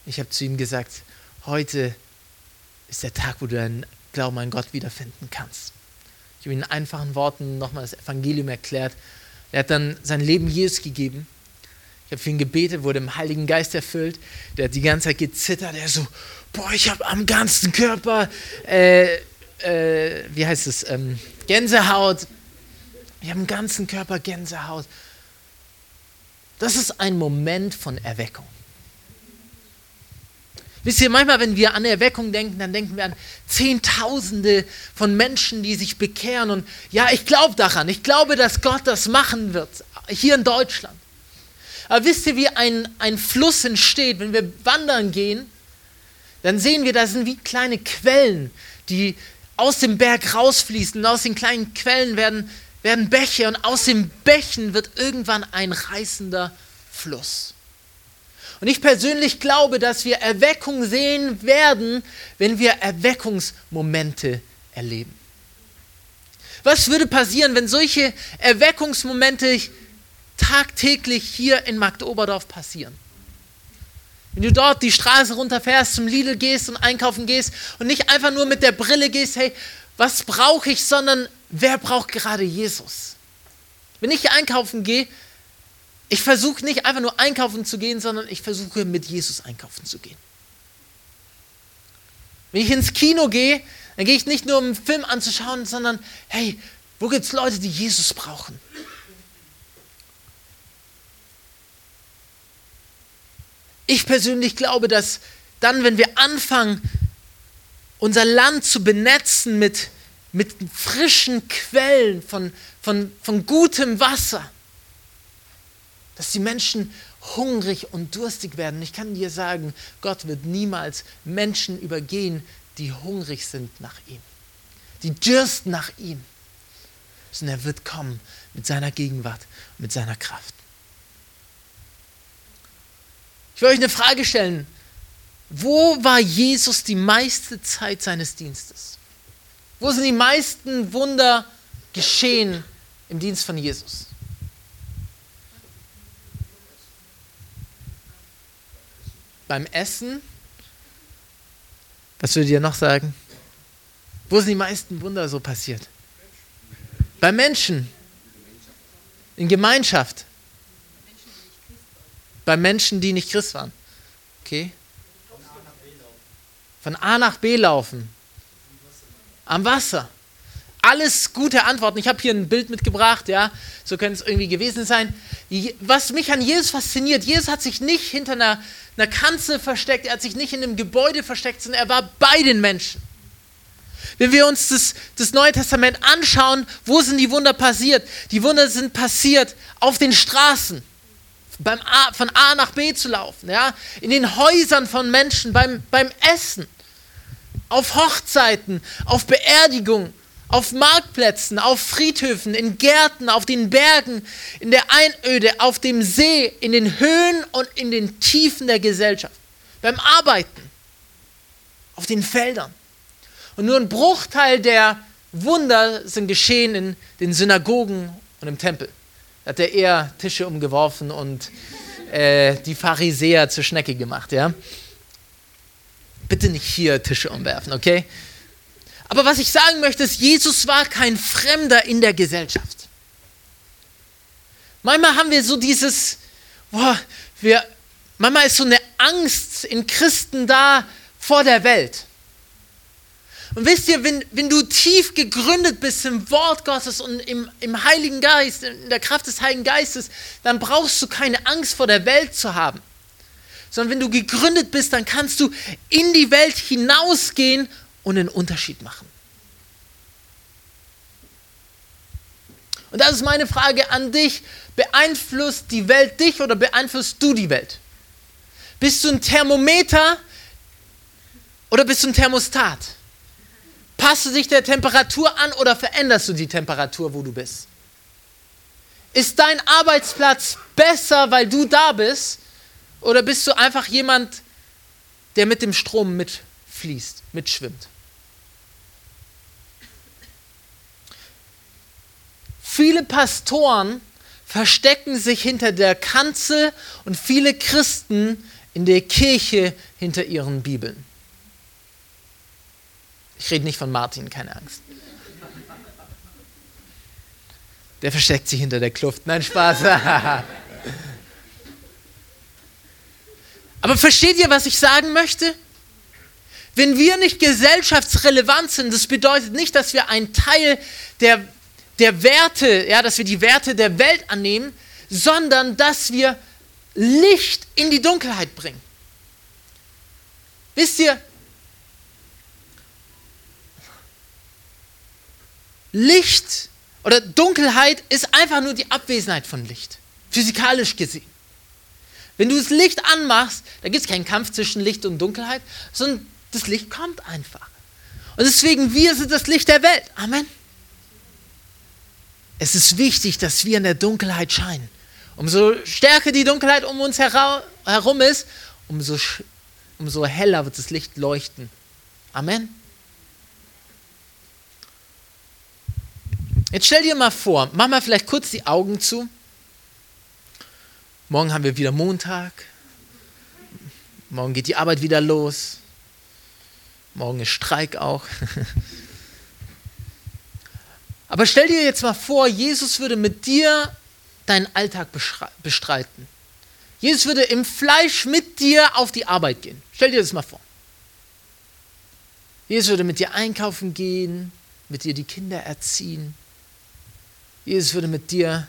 Ich habe zu ihm gesagt, heute ist der Tag, wo du deinen Glauben an Gott wiederfinden kannst. Ich habe ihm in einfachen Worten nochmal das Evangelium erklärt. Er hat dann sein Leben Jesus gegeben. Ich habe für ihn gebetet, wurde im Heiligen Geist erfüllt. Der hat die ganze Zeit gezittert. Er so, boah, ich habe am ganzen Körper, äh, äh, wie heißt es, ähm, Gänsehaut. Ich habe am ganzen Körper Gänsehaut. Das ist ein Moment von Erweckung. Wisst ihr, manchmal, wenn wir an Erweckung denken, dann denken wir an Zehntausende von Menschen, die sich bekehren. Und ja, ich glaube daran. Ich glaube, dass Gott das machen wird, hier in Deutschland. Aber wisst ihr, wie ein, ein Fluss entsteht, wenn wir wandern gehen, dann sehen wir, da sind wie kleine Quellen, die aus dem Berg rausfließen. Und aus den kleinen Quellen werden werden Bäche und aus den Bächen wird irgendwann ein reißender Fluss. Und ich persönlich glaube, dass wir Erweckung sehen werden, wenn wir Erweckungsmomente erleben. Was würde passieren, wenn solche Erweckungsmomente tagtäglich hier in Marktoberdorf passieren? Wenn du dort die Straße runterfährst, zum Lidl gehst und einkaufen gehst und nicht einfach nur mit der Brille gehst, hey, was brauche ich, sondern wer braucht gerade Jesus? Wenn ich einkaufen gehe, ich versuche nicht einfach nur einkaufen zu gehen, sondern ich versuche mit Jesus einkaufen zu gehen. Wenn ich ins Kino gehe, dann gehe ich nicht nur um einen Film anzuschauen, sondern hey, wo gibt es Leute, die Jesus brauchen? Ich persönlich glaube, dass dann, wenn wir anfangen, unser Land zu benetzen mit, mit frischen Quellen von, von, von gutem Wasser, dass die Menschen hungrig und durstig werden. Ich kann dir sagen, Gott wird niemals Menschen übergehen, die hungrig sind nach ihm, die dürsten nach ihm, sondern er wird kommen mit seiner Gegenwart, mit seiner Kraft. Ich will euch eine Frage stellen. Wo war Jesus die meiste Zeit seines Dienstes? Wo sind die meisten Wunder geschehen im Dienst von Jesus? Beim Essen. Was würdet ihr noch sagen? Wo sind die meisten Wunder so passiert? Bei Menschen. In Gemeinschaft. Bei Menschen, die nicht Christ waren. Okay? Von A nach B laufen. Am Wasser. Alles gute Antworten. Ich habe hier ein Bild mitgebracht, ja. So könnte es irgendwie gewesen sein. Was mich an Jesus fasziniert, Jesus hat sich nicht hinter einer einer Kanzel versteckt, er hat sich nicht in einem Gebäude versteckt, sondern er war bei den Menschen. Wenn wir uns das, das Neue Testament anschauen, wo sind die Wunder passiert? Die Wunder sind passiert auf den Straßen, beim A, von A nach B zu laufen, ja? in den Häusern von Menschen, beim, beim Essen, auf Hochzeiten, auf Beerdigungen, auf Marktplätzen, auf Friedhöfen, in Gärten, auf den Bergen, in der Einöde, auf dem See, in den Höhen und in den Tiefen der Gesellschaft, beim Arbeiten, auf den Feldern. Und nur ein Bruchteil der Wunder sind geschehen in den Synagogen und im Tempel. Da hat er eher Tische umgeworfen und äh, die Pharisäer zur Schnecke gemacht, ja. Bitte nicht hier Tische umwerfen, okay? Aber was ich sagen möchte, ist, Jesus war kein Fremder in der Gesellschaft. Manchmal haben wir so dieses, boah, wir, manchmal ist so eine Angst in Christen da vor der Welt. Und wisst ihr, wenn, wenn du tief gegründet bist im Wort Gottes und im, im Heiligen Geist, in der Kraft des Heiligen Geistes, dann brauchst du keine Angst vor der Welt zu haben. Sondern wenn du gegründet bist, dann kannst du in die Welt hinausgehen und einen Unterschied machen. Und das ist meine Frage an dich. Beeinflusst die Welt dich oder beeinflusst du die Welt? Bist du ein Thermometer oder bist du ein Thermostat? Passt du dich der Temperatur an oder veränderst du die Temperatur, wo du bist? Ist dein Arbeitsplatz besser, weil du da bist? Oder bist du einfach jemand, der mit dem Strom mitfließt, mitschwimmt? Viele Pastoren verstecken sich hinter der Kanzel und viele Christen in der Kirche hinter ihren Bibeln. Ich rede nicht von Martin, keine Angst. Der versteckt sich hinter der Kluft. Nein, Spaß. *laughs* Aber versteht ihr, was ich sagen möchte? Wenn wir nicht gesellschaftsrelevant sind, das bedeutet nicht, dass wir ein Teil der der Werte, ja, dass wir die Werte der Welt annehmen, sondern dass wir Licht in die Dunkelheit bringen. Wisst ihr, Licht oder Dunkelheit ist einfach nur die Abwesenheit von Licht, physikalisch gesehen. Wenn du das Licht anmachst, da gibt es keinen Kampf zwischen Licht und Dunkelheit, sondern das Licht kommt einfach. Und deswegen, wir sind das Licht der Welt. Amen. Es ist wichtig, dass wir in der Dunkelheit scheinen. Umso stärker die Dunkelheit um uns herum ist, umso, umso heller wird das Licht leuchten. Amen. Jetzt stell dir mal vor, mach mal vielleicht kurz die Augen zu. Morgen haben wir wieder Montag. Morgen geht die Arbeit wieder los. Morgen ist Streik auch. *laughs* Aber stell dir jetzt mal vor, Jesus würde mit dir deinen Alltag bestreiten. Jesus würde im Fleisch mit dir auf die Arbeit gehen. Stell dir das mal vor. Jesus würde mit dir einkaufen gehen, mit dir die Kinder erziehen. Jesus würde mit dir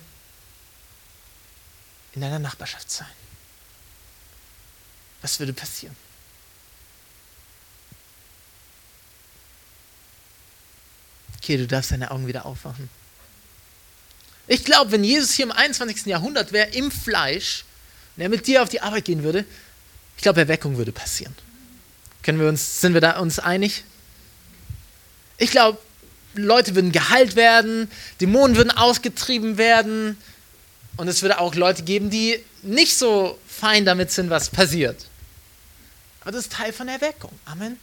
in deiner Nachbarschaft sein. Was würde passieren? Okay, du darfst deine Augen wieder aufwachen. Ich glaube, wenn Jesus hier im 21. Jahrhundert wäre, im Fleisch, und er mit dir auf die Arbeit gehen würde, ich glaube, Erweckung würde passieren. Können wir uns, sind wir da uns einig? Ich glaube, Leute würden geheilt werden, Dämonen würden ausgetrieben werden und es würde auch Leute geben, die nicht so fein damit sind, was passiert. Aber das ist Teil von Erweckung. Amen.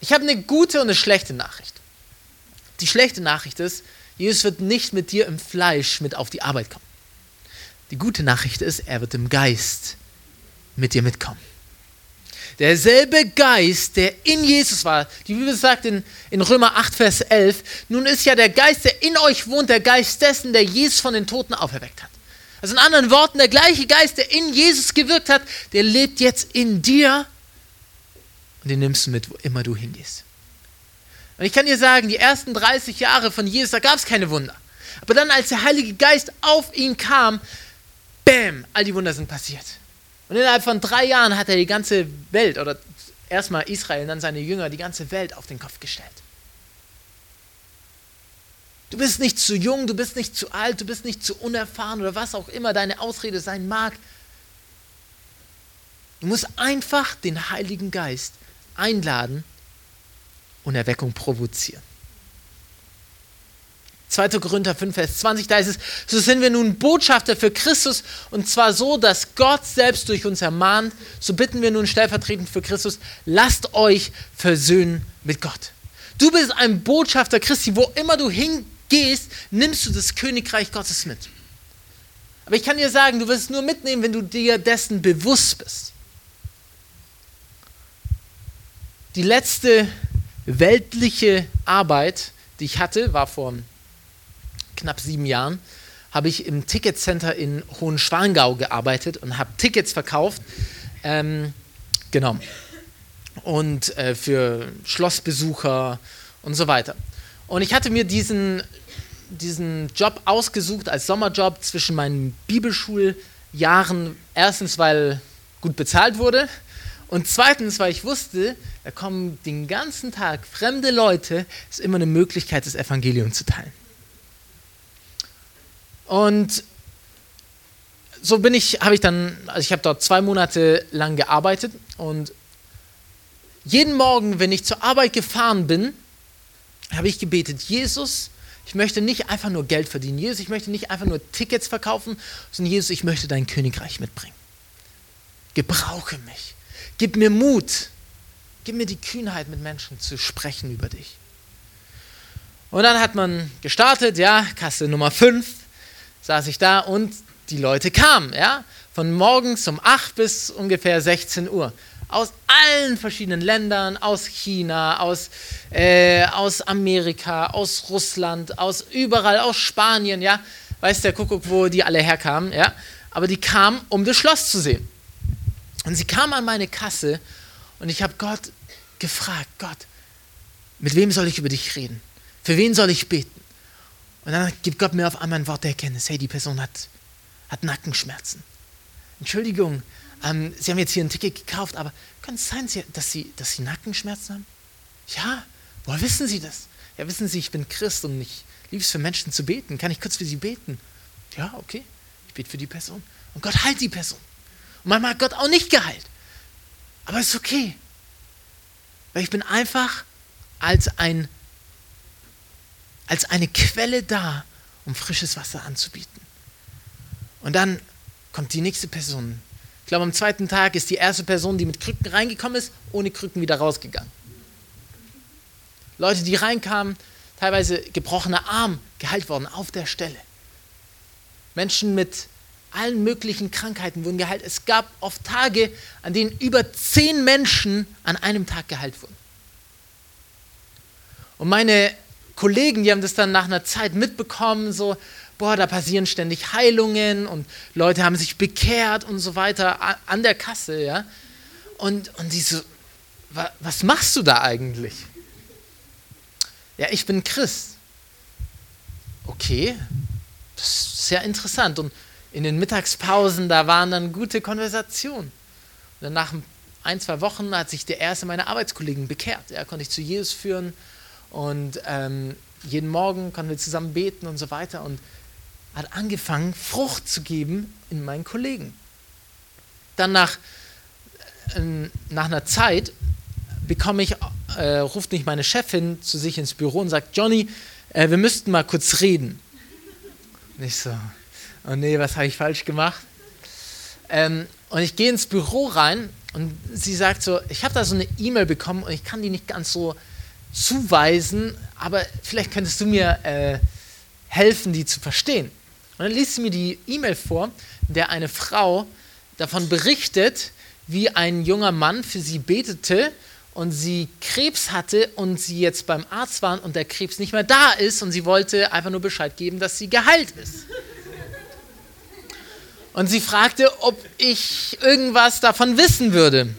Ich habe eine gute und eine schlechte Nachricht. Die schlechte Nachricht ist, Jesus wird nicht mit dir im Fleisch mit auf die Arbeit kommen. Die gute Nachricht ist, er wird im Geist mit dir mitkommen. Derselbe Geist, der in Jesus war, die Bibel sagt in, in Römer 8, Vers 11, nun ist ja der Geist, der in euch wohnt, der Geist dessen, der Jesus von den Toten auferweckt hat. Also in anderen Worten, der gleiche Geist, der in Jesus gewirkt hat, der lebt jetzt in dir und den nimmst du mit, wo immer du hingehst. Und ich kann dir sagen, die ersten 30 Jahre von Jesus, da gab es keine Wunder. Aber dann, als der Heilige Geist auf ihn kam, bam, all die Wunder sind passiert. Und innerhalb von drei Jahren hat er die ganze Welt, oder erstmal Israel, dann seine Jünger, die ganze Welt auf den Kopf gestellt. Du bist nicht zu jung, du bist nicht zu alt, du bist nicht zu unerfahren oder was auch immer deine Ausrede sein mag. Du musst einfach den Heiligen Geist einladen und Erweckung provozieren. 2. Korinther 5, Vers 20, da ist es, so sind wir nun Botschafter für Christus und zwar so, dass Gott selbst durch uns ermahnt, so bitten wir nun stellvertretend für Christus, lasst euch versöhnen mit Gott. Du bist ein Botschafter Christi, wo immer du hingehst, nimmst du das Königreich Gottes mit. Aber ich kann dir sagen, du wirst es nur mitnehmen, wenn du dir dessen bewusst bist. Die letzte weltliche Arbeit, die ich hatte, war vor knapp sieben Jahren, habe ich im Ticketcenter in Hohenschwangau gearbeitet und habe Tickets verkauft. Ähm, genau. Und äh, für Schlossbesucher und so weiter. Und ich hatte mir diesen, diesen Job ausgesucht als Sommerjob zwischen meinen Bibelschuljahren. Erstens, weil gut bezahlt wurde und zweitens, weil ich wusste, da kommen den ganzen Tag fremde Leute, ist immer eine Möglichkeit, das Evangelium zu teilen. Und so bin ich, habe ich dann, also ich habe dort zwei Monate lang gearbeitet und jeden Morgen, wenn ich zur Arbeit gefahren bin, habe ich gebetet, Jesus, ich möchte nicht einfach nur Geld verdienen. Jesus, ich möchte nicht einfach nur Tickets verkaufen, sondern Jesus, ich möchte dein Königreich mitbringen. Gebrauche mich. Gib mir Mut. Gib mir die Kühnheit, mit Menschen zu sprechen über dich. Und dann hat man gestartet, ja, Kasse Nummer 5, saß ich da und die Leute kamen, ja, von morgens um 8 bis ungefähr 16 Uhr. Aus allen verschiedenen Ländern, aus China, aus, äh, aus Amerika, aus Russland, aus überall, aus Spanien, ja, weiß der Kuckuck, wo die alle herkamen, ja, aber die kamen, um das Schloss zu sehen. Und sie kam an meine Kasse und ich habe Gott gefragt, Gott, mit wem soll ich über dich reden? Für wen soll ich beten? Und dann gibt Gott mir auf einmal ein Wort der Erkenntnis. Hey, die Person hat, hat Nackenschmerzen. Entschuldigung, ähm, Sie haben jetzt hier ein Ticket gekauft, aber kann es sein, dass Sie, dass Sie Nackenschmerzen haben? Ja, woher wissen Sie das? Ja, wissen Sie, ich bin Christ und ich liebe es für Menschen zu beten. Kann ich kurz für Sie beten? Ja, okay. Ich bete für die Person. Und Gott heilt die Person. Und manchmal hat Gott auch nicht geheilt. Aber es ist okay. Weil ich bin einfach als, ein, als eine Quelle da, um frisches Wasser anzubieten. Und dann kommt die nächste Person. Ich glaube, am zweiten Tag ist die erste Person, die mit Krücken reingekommen ist, ohne Krücken wieder rausgegangen. Leute, die reinkamen, teilweise gebrochener Arm geheilt worden auf der Stelle. Menschen mit allen möglichen Krankheiten wurden geheilt. Es gab oft Tage, an denen über zehn Menschen an einem Tag geheilt wurden. Und meine Kollegen, die haben das dann nach einer Zeit mitbekommen, so, boah, da passieren ständig Heilungen und Leute haben sich bekehrt und so weiter an der Kasse, ja. Und, und die so, was machst du da eigentlich? Ja, ich bin Christ. Okay, das ist sehr interessant. Und in den Mittagspausen, da waren dann gute Konversationen. Und dann nach ein, zwei Wochen hat sich der erste meiner Arbeitskollegen bekehrt. Er konnte ich zu Jesus führen und ähm, jeden Morgen konnten wir zusammen beten und so weiter und hat angefangen, Frucht zu geben in meinen Kollegen. Dann nach, äh, nach einer Zeit bekomme ich, äh, ruft mich meine Chefin zu sich ins Büro und sagt, Johnny, äh, wir müssten mal kurz reden. Und ich so, oh nee, was habe ich falsch gemacht? Ähm, und ich gehe ins Büro rein und sie sagt so, ich habe da so eine E-Mail bekommen und ich kann die nicht ganz so zuweisen, aber vielleicht könntest du mir äh, helfen, die zu verstehen. Und dann liest sie mir die E-Mail vor, in der eine Frau davon berichtet, wie ein junger Mann für sie betete und sie Krebs hatte und sie jetzt beim Arzt waren und der Krebs nicht mehr da ist und sie wollte einfach nur Bescheid geben, dass sie geheilt ist. Und sie fragte, ob ich irgendwas davon wissen würde.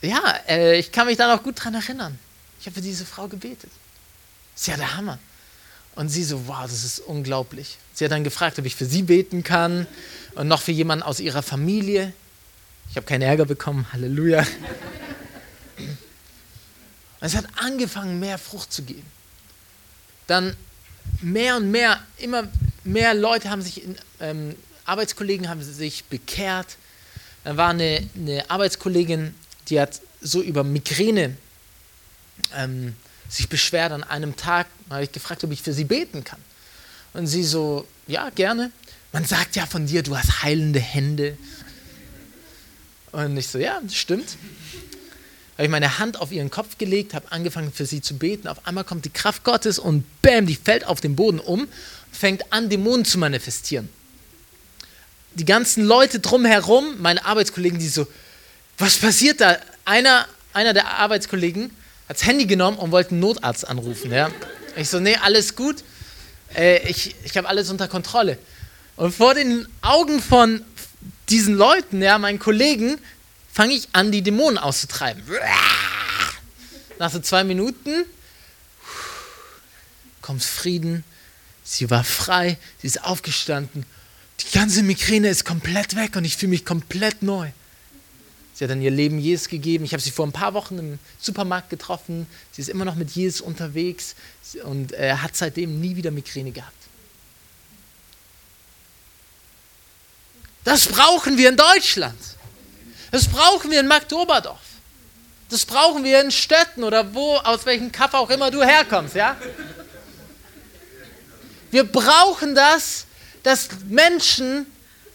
Ja, äh, ich kann mich da noch gut dran erinnern. Ich habe für diese Frau gebetet. Ist ja der Hammer. Und sie so, wow, das ist unglaublich. Sie hat dann gefragt, ob ich für sie beten kann und noch für jemanden aus ihrer Familie. Ich habe keinen Ärger bekommen, Halleluja. Und es hat angefangen, mehr Frucht zu geben. Dann mehr und mehr, immer mehr Leute haben sich, in, ähm, Arbeitskollegen haben sich bekehrt. Dann war eine, eine Arbeitskollegin, die hat so über Migräne ähm, sich beschwert an einem Tag. Da habe ich gefragt, ob ich für sie beten kann. Und sie so, ja, gerne. Man sagt ja von dir, du hast heilende Hände. Und ich so, ja, stimmt. Habe ich meine Hand auf ihren Kopf gelegt, habe angefangen für sie zu beten. Auf einmal kommt die Kraft Gottes und bam, die fällt auf den Boden um fängt an, Dämonen zu manifestieren. Die ganzen Leute drumherum, meine Arbeitskollegen, die so, was passiert da? Einer, einer der Arbeitskollegen hat das Handy genommen und wollte einen Notarzt anrufen. Ja. Ich so, nee, alles gut. Äh, ich ich habe alles unter Kontrolle. Und vor den Augen von diesen Leuten, ja, meinen Kollegen, fange ich an, die Dämonen auszutreiben. Nach so zwei Minuten kommt Frieden, Sie war frei, sie ist aufgestanden. Die ganze Migräne ist komplett weg und ich fühle mich komplett neu. Sie hat dann ihr Leben Jesus gegeben. Ich habe sie vor ein paar Wochen im Supermarkt getroffen. Sie ist immer noch mit Jesus unterwegs und er hat seitdem nie wieder Migräne gehabt. Das brauchen wir in Deutschland. Das brauchen wir in Magdoberdorf. Das brauchen wir in Städten oder wo, aus welchem Kaff auch immer du herkommst, ja? Wir brauchen das, dass Menschen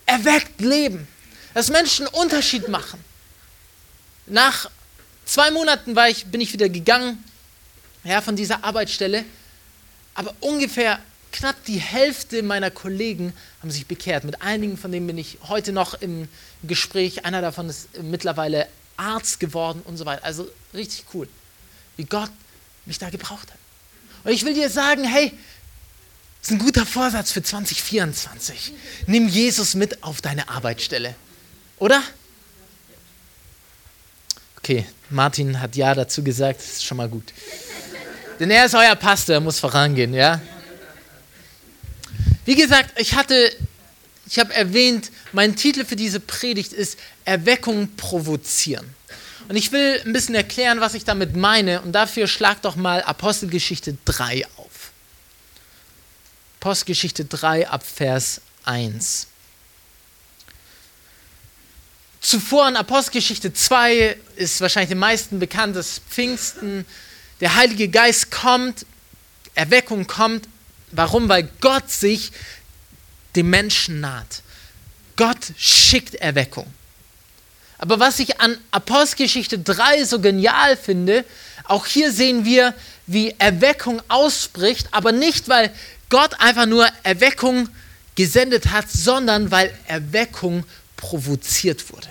erweckt leben, dass Menschen Unterschied machen. Nach zwei Monaten war ich, bin ich wieder gegangen ja, von dieser Arbeitsstelle, aber ungefähr knapp die Hälfte meiner Kollegen haben sich bekehrt. Mit einigen von denen bin ich heute noch im Gespräch. Einer davon ist mittlerweile Arzt geworden und so weiter. Also richtig cool, wie Gott mich da gebraucht hat. Und ich will dir sagen, hey, das ist ein guter Vorsatz für 2024. Nimm Jesus mit auf deine Arbeitsstelle. Oder? Okay, Martin hat ja dazu gesagt, das ist schon mal gut. Denn er ist euer Pastor, er muss vorangehen, ja? Wie gesagt, ich hatte, ich habe erwähnt, mein Titel für diese Predigt ist Erweckung provozieren. Und ich will ein bisschen erklären, was ich damit meine. Und dafür schlag doch mal Apostelgeschichte 3 auf. Postgeschichte 3 ab Vers 1. Zuvor in Apostelgeschichte 2 ist wahrscheinlich den meisten bekannt, dass Pfingsten, der Heilige Geist kommt, Erweckung kommt, Warum? Weil Gott sich dem Menschen naht. Gott schickt Erweckung. Aber was ich an Apostelgeschichte 3 so genial finde, auch hier sehen wir, wie Erweckung ausbricht, aber nicht, weil Gott einfach nur Erweckung gesendet hat, sondern weil Erweckung provoziert wurde.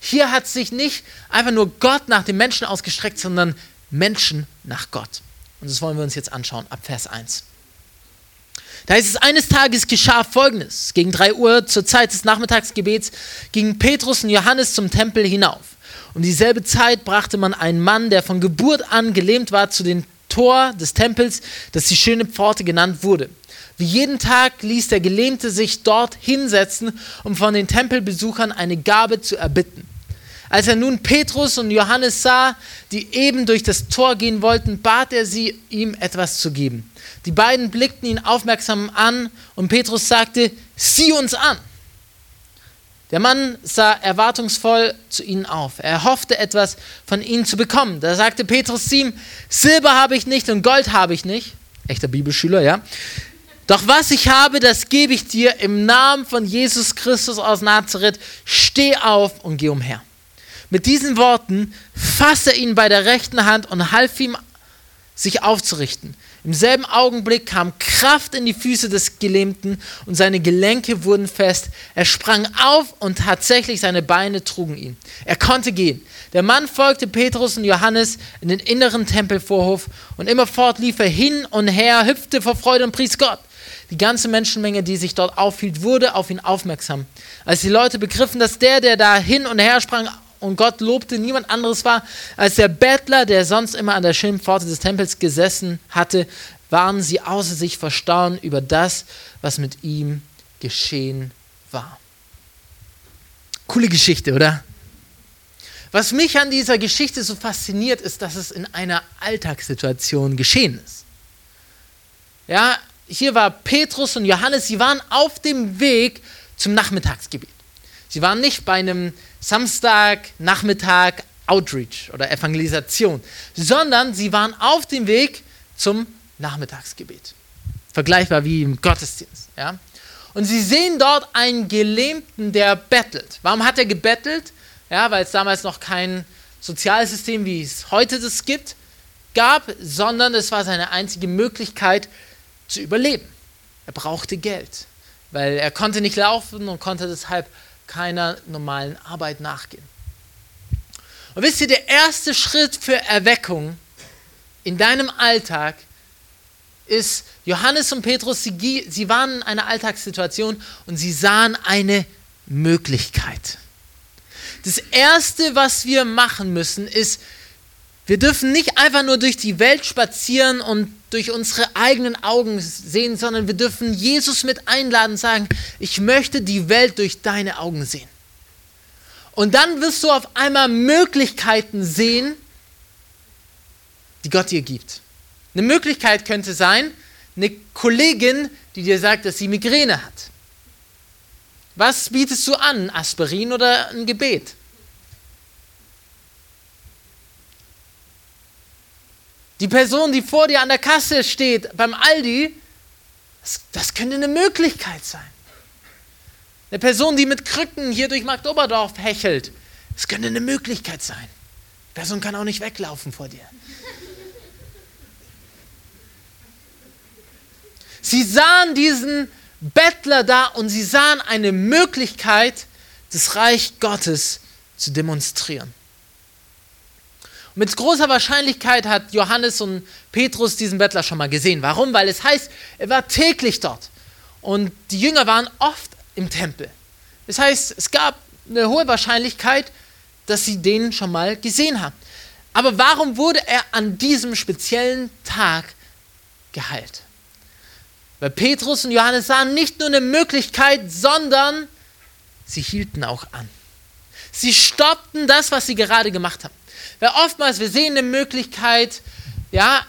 Hier hat sich nicht einfach nur Gott nach den Menschen ausgestreckt, sondern Menschen nach Gott. Und das wollen wir uns jetzt anschauen ab Vers 1. Da heißt es, eines Tages geschah Folgendes. Gegen 3 Uhr zur Zeit des Nachmittagsgebets gingen Petrus und Johannes zum Tempel hinauf. Um dieselbe Zeit brachte man einen Mann, der von Geburt an gelähmt war, zu dem Tor des Tempels, das die schöne Pforte genannt wurde. Wie jeden Tag ließ der Gelähmte sich dort hinsetzen, um von den Tempelbesuchern eine Gabe zu erbitten. Als er nun Petrus und Johannes sah, die eben durch das Tor gehen wollten, bat er sie, ihm etwas zu geben. Die beiden blickten ihn aufmerksam an und Petrus sagte, sieh uns an. Der Mann sah erwartungsvoll zu ihnen auf. Er hoffte etwas von ihnen zu bekommen. Da sagte Petrus zu ihm, Silber habe ich nicht und Gold habe ich nicht. Echter Bibelschüler, ja. Doch was ich habe, das gebe ich dir im Namen von Jesus Christus aus Nazareth. Steh auf und geh umher. Mit diesen Worten fasste er ihn bei der rechten Hand und half ihm, sich aufzurichten. Im selben Augenblick kam Kraft in die Füße des Gelähmten und seine Gelenke wurden fest. Er sprang auf und tatsächlich seine Beine trugen ihn. Er konnte gehen. Der Mann folgte Petrus und Johannes in den inneren Tempelvorhof und immerfort lief er hin und her, hüpfte vor Freude und pries Gott. Die ganze Menschenmenge, die sich dort aufhielt, wurde auf ihn aufmerksam. Als die Leute begriffen, dass der, der da hin und her sprang, und Gott lobte, niemand anderes war als der Bettler, der sonst immer an der schönen Pforte des Tempels gesessen hatte, waren sie außer sich verstaunt über das, was mit ihm geschehen war. Coole Geschichte, oder? Was mich an dieser Geschichte so fasziniert, ist, dass es in einer Alltagssituation geschehen ist. Ja, hier war Petrus und Johannes, sie waren auf dem Weg zum Nachmittagsgebet. Sie waren nicht bei einem Samstagnachmittag Outreach oder Evangelisation, sondern sie waren auf dem Weg zum Nachmittagsgebet. Vergleichbar wie im Gottesdienst. Ja? Und sie sehen dort einen Gelähmten, der bettelt. Warum hat er gebettelt? Ja, weil es damals noch kein Sozialsystem, wie es heute das gibt, gab, sondern es war seine einzige Möglichkeit zu überleben. Er brauchte Geld, weil er konnte nicht laufen und konnte deshalb keiner normalen Arbeit nachgehen. Und wisst ihr, der erste Schritt für Erweckung in deinem Alltag ist, Johannes und Petrus, sie, sie waren in einer Alltagssituation und sie sahen eine Möglichkeit. Das Erste, was wir machen müssen, ist, wir dürfen nicht einfach nur durch die Welt spazieren und durch unsere eigenen Augen sehen, sondern wir dürfen Jesus mit einladen und sagen, ich möchte die Welt durch deine Augen sehen. Und dann wirst du auf einmal Möglichkeiten sehen, die Gott dir gibt. Eine Möglichkeit könnte sein, eine Kollegin, die dir sagt, dass sie Migräne hat. Was bietest du an? Aspirin oder ein Gebet? Die Person, die vor dir an der Kasse steht beim Aldi, das, das könnte eine Möglichkeit sein. Eine Person, die mit Krücken hier durch Marktoberdorf hechelt, das könnte eine Möglichkeit sein. Die Person kann auch nicht weglaufen vor dir. Sie sahen diesen Bettler da und sie sahen eine Möglichkeit, das Reich Gottes zu demonstrieren. Mit großer Wahrscheinlichkeit hat Johannes und Petrus diesen Bettler schon mal gesehen. Warum? Weil es heißt, er war täglich dort. Und die Jünger waren oft im Tempel. Das heißt, es gab eine hohe Wahrscheinlichkeit, dass sie den schon mal gesehen haben. Aber warum wurde er an diesem speziellen Tag geheilt? Weil Petrus und Johannes sahen nicht nur eine Möglichkeit, sondern sie hielten auch an. Sie stoppten das, was sie gerade gemacht haben. Weil oftmals, wir sehen eine Möglichkeit, ja,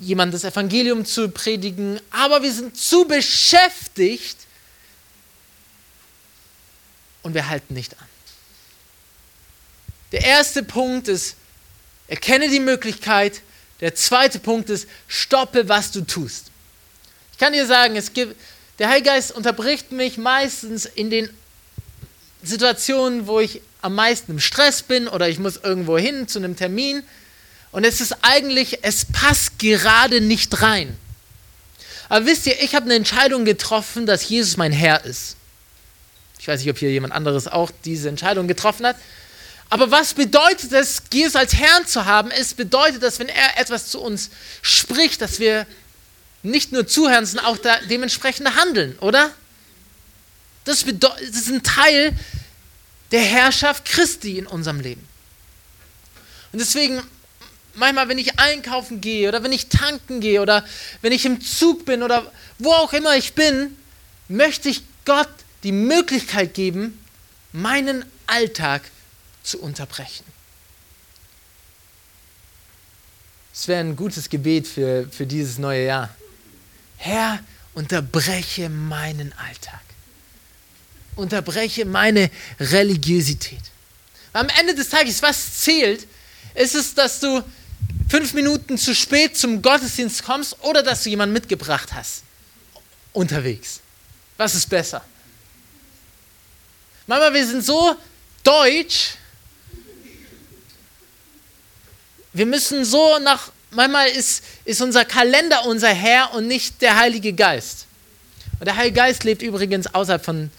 jemand das Evangelium zu predigen, aber wir sind zu beschäftigt und wir halten nicht an. Der erste Punkt ist, erkenne die Möglichkeit. Der zweite Punkt ist, stoppe, was du tust. Ich kann dir sagen, es gibt, der Heilige Geist unterbricht mich meistens in den Situationen, wo ich am meisten im Stress bin oder ich muss irgendwo hin zu einem Termin. Und es ist eigentlich, es passt gerade nicht rein. Aber wisst ihr, ich habe eine Entscheidung getroffen, dass Jesus mein Herr ist. Ich weiß nicht, ob hier jemand anderes auch diese Entscheidung getroffen hat. Aber was bedeutet es, Jesus als Herrn zu haben? Es bedeutet, dass wenn er etwas zu uns spricht, dass wir nicht nur zuhören, sondern auch dementsprechend handeln, oder? Das, das ist ein Teil der Herrschaft Christi in unserem Leben. Und deswegen, manchmal, wenn ich einkaufen gehe oder wenn ich tanken gehe oder wenn ich im Zug bin oder wo auch immer ich bin, möchte ich Gott die Möglichkeit geben, meinen Alltag zu unterbrechen. Es wäre ein gutes Gebet für, für dieses neue Jahr. Herr, unterbreche meinen Alltag. Unterbreche meine Religiosität. Am Ende des Tages, was zählt, ist es, dass du fünf Minuten zu spät zum Gottesdienst kommst oder dass du jemanden mitgebracht hast. Unterwegs. Was ist besser? Manchmal, wir sind so deutsch, wir müssen so nach, manchmal ist, ist unser Kalender unser Herr und nicht der Heilige Geist. Und der Heilige Geist lebt übrigens außerhalb von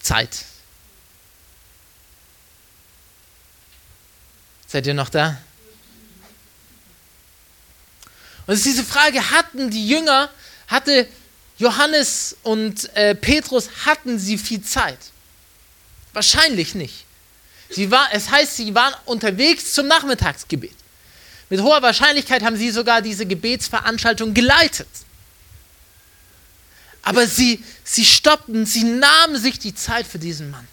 Zeit. Seid ihr noch da? Und es ist diese Frage, hatten die Jünger, hatte Johannes und äh, Petrus, hatten sie viel Zeit? Wahrscheinlich nicht. Sie war, es heißt, sie waren unterwegs zum Nachmittagsgebet. Mit hoher Wahrscheinlichkeit haben sie sogar diese Gebetsveranstaltung geleitet. Aber sie, sie stoppten, sie nahmen sich die Zeit für diesen Mann.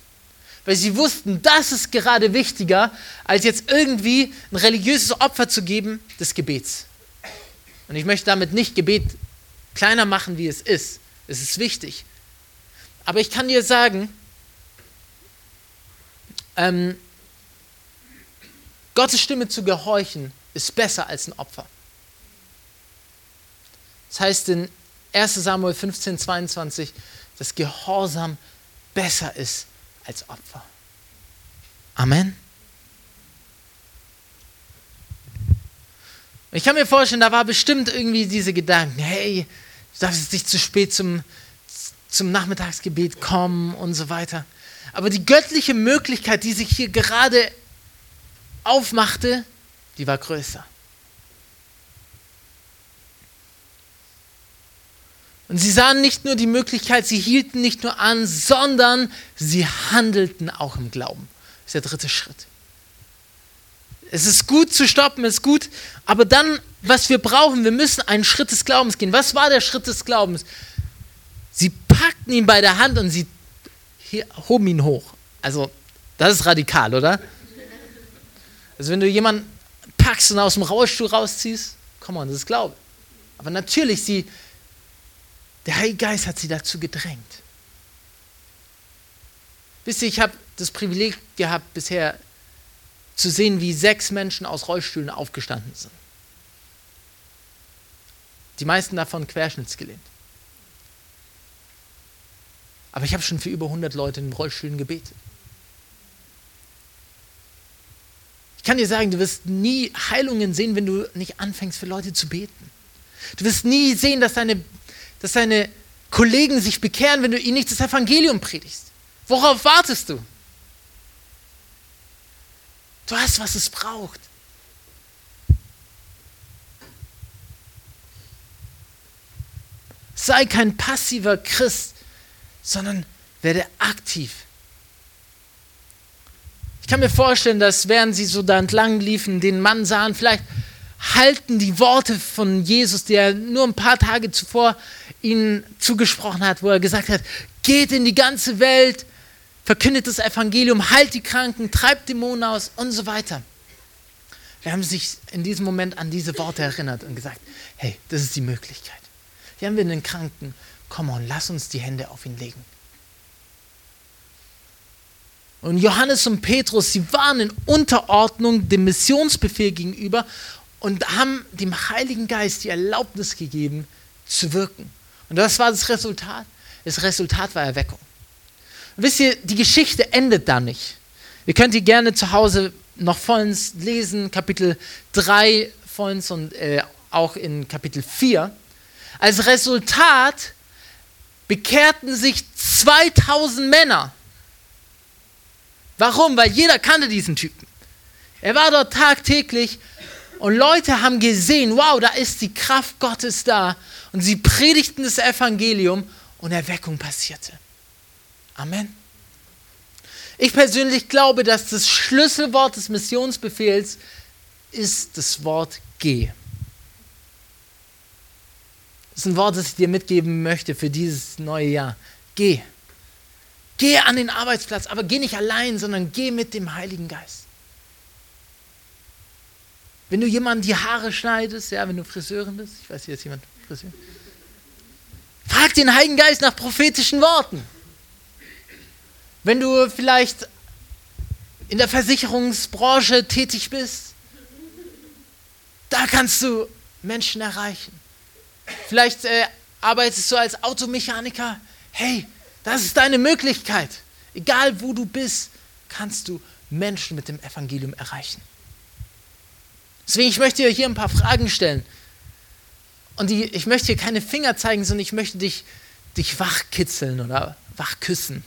Weil sie wussten, das ist gerade wichtiger, als jetzt irgendwie ein religiöses Opfer zu geben des Gebets. Und ich möchte damit nicht Gebet kleiner machen, wie es ist. Es ist wichtig. Aber ich kann dir sagen, ähm, Gottes Stimme zu gehorchen ist besser als ein Opfer. Das heißt in 1 Samuel 15, 22, dass Gehorsam besser ist als Opfer. Amen. Ich kann mir vorstellen, da war bestimmt irgendwie diese Gedanken, hey, du darfst nicht zu spät zum, zum Nachmittagsgebet kommen und so weiter. Aber die göttliche Möglichkeit, die sich hier gerade aufmachte, die war größer. Und sie sahen nicht nur die Möglichkeit, sie hielten nicht nur an, sondern sie handelten auch im Glauben. Das ist der dritte Schritt. Es ist gut zu stoppen, es ist gut, aber dann, was wir brauchen, wir müssen einen Schritt des Glaubens gehen. Was war der Schritt des Glaubens? Sie packten ihn bei der Hand und sie hoben ihn hoch. Also, das ist radikal, oder? Also, wenn du jemanden packst und aus dem Rollstuhl rausziehst, komm on, das ist Glaube. Aber natürlich, sie, der Heilige Geist hat sie dazu gedrängt. Wisst ihr, ich habe das Privileg gehabt, bisher zu sehen, wie sechs Menschen aus Rollstühlen aufgestanden sind. Die meisten davon querschnittsgelähmt. Aber ich habe schon für über 100 Leute in Rollstühlen gebetet. Ich kann dir sagen, du wirst nie Heilungen sehen, wenn du nicht anfängst, für Leute zu beten. Du wirst nie sehen, dass deine, dass deine Kollegen sich bekehren, wenn du ihnen nicht das Evangelium predigst. Worauf wartest du? Du hast, was es braucht. Sei kein passiver Christ, sondern werde aktiv. Ich kann mir vorstellen, dass während sie so da entlang liefen, den Mann sahen, vielleicht halten die Worte von Jesus, die er nur ein paar Tage zuvor ihnen zugesprochen hat, wo er gesagt hat, geht in die ganze Welt, verkündet das Evangelium, heilt die Kranken, treibt Dämonen aus und so weiter. Wir haben sich in diesem Moment an diese Worte erinnert und gesagt, hey, das ist die Möglichkeit. Hier haben wir einen Kranken, komm on, lass uns die Hände auf ihn legen. Und Johannes und Petrus, sie waren in Unterordnung dem Missionsbefehl gegenüber und haben dem Heiligen Geist die Erlaubnis gegeben, zu wirken. Und das war das Resultat. Das Resultat war Erweckung. Und wisst ihr, die Geschichte endet da nicht. Ihr könnt die gerne zu Hause noch vollends lesen, Kapitel 3 vollends und äh, auch in Kapitel 4. Als Resultat bekehrten sich 2000 Männer. Warum? Weil jeder kannte diesen Typen. Er war dort tagtäglich und Leute haben gesehen, wow, da ist die Kraft Gottes da. Und sie predigten das Evangelium und Erweckung passierte. Amen. Ich persönlich glaube, dass das Schlüsselwort des Missionsbefehls ist das Wort geh. Das ist ein Wort, das ich dir mitgeben möchte für dieses neue Jahr. Geh. Geh an den Arbeitsplatz, aber geh nicht allein, sondern geh mit dem Heiligen Geist. Wenn du jemandem die Haare schneidest, ja, wenn du Friseurin bist, ich weiß, hier ist jemand Friseur, frag den Heiligen Geist nach prophetischen Worten. Wenn du vielleicht in der Versicherungsbranche tätig bist, da kannst du Menschen erreichen. Vielleicht äh, arbeitest du als Automechaniker. Hey, das ist deine Möglichkeit. Egal wo du bist, kannst du Menschen mit dem Evangelium erreichen. Deswegen, ich möchte dir hier ein paar Fragen stellen. Und die, ich möchte dir keine Finger zeigen, sondern ich möchte dich, dich wachkitzeln oder wachküssen.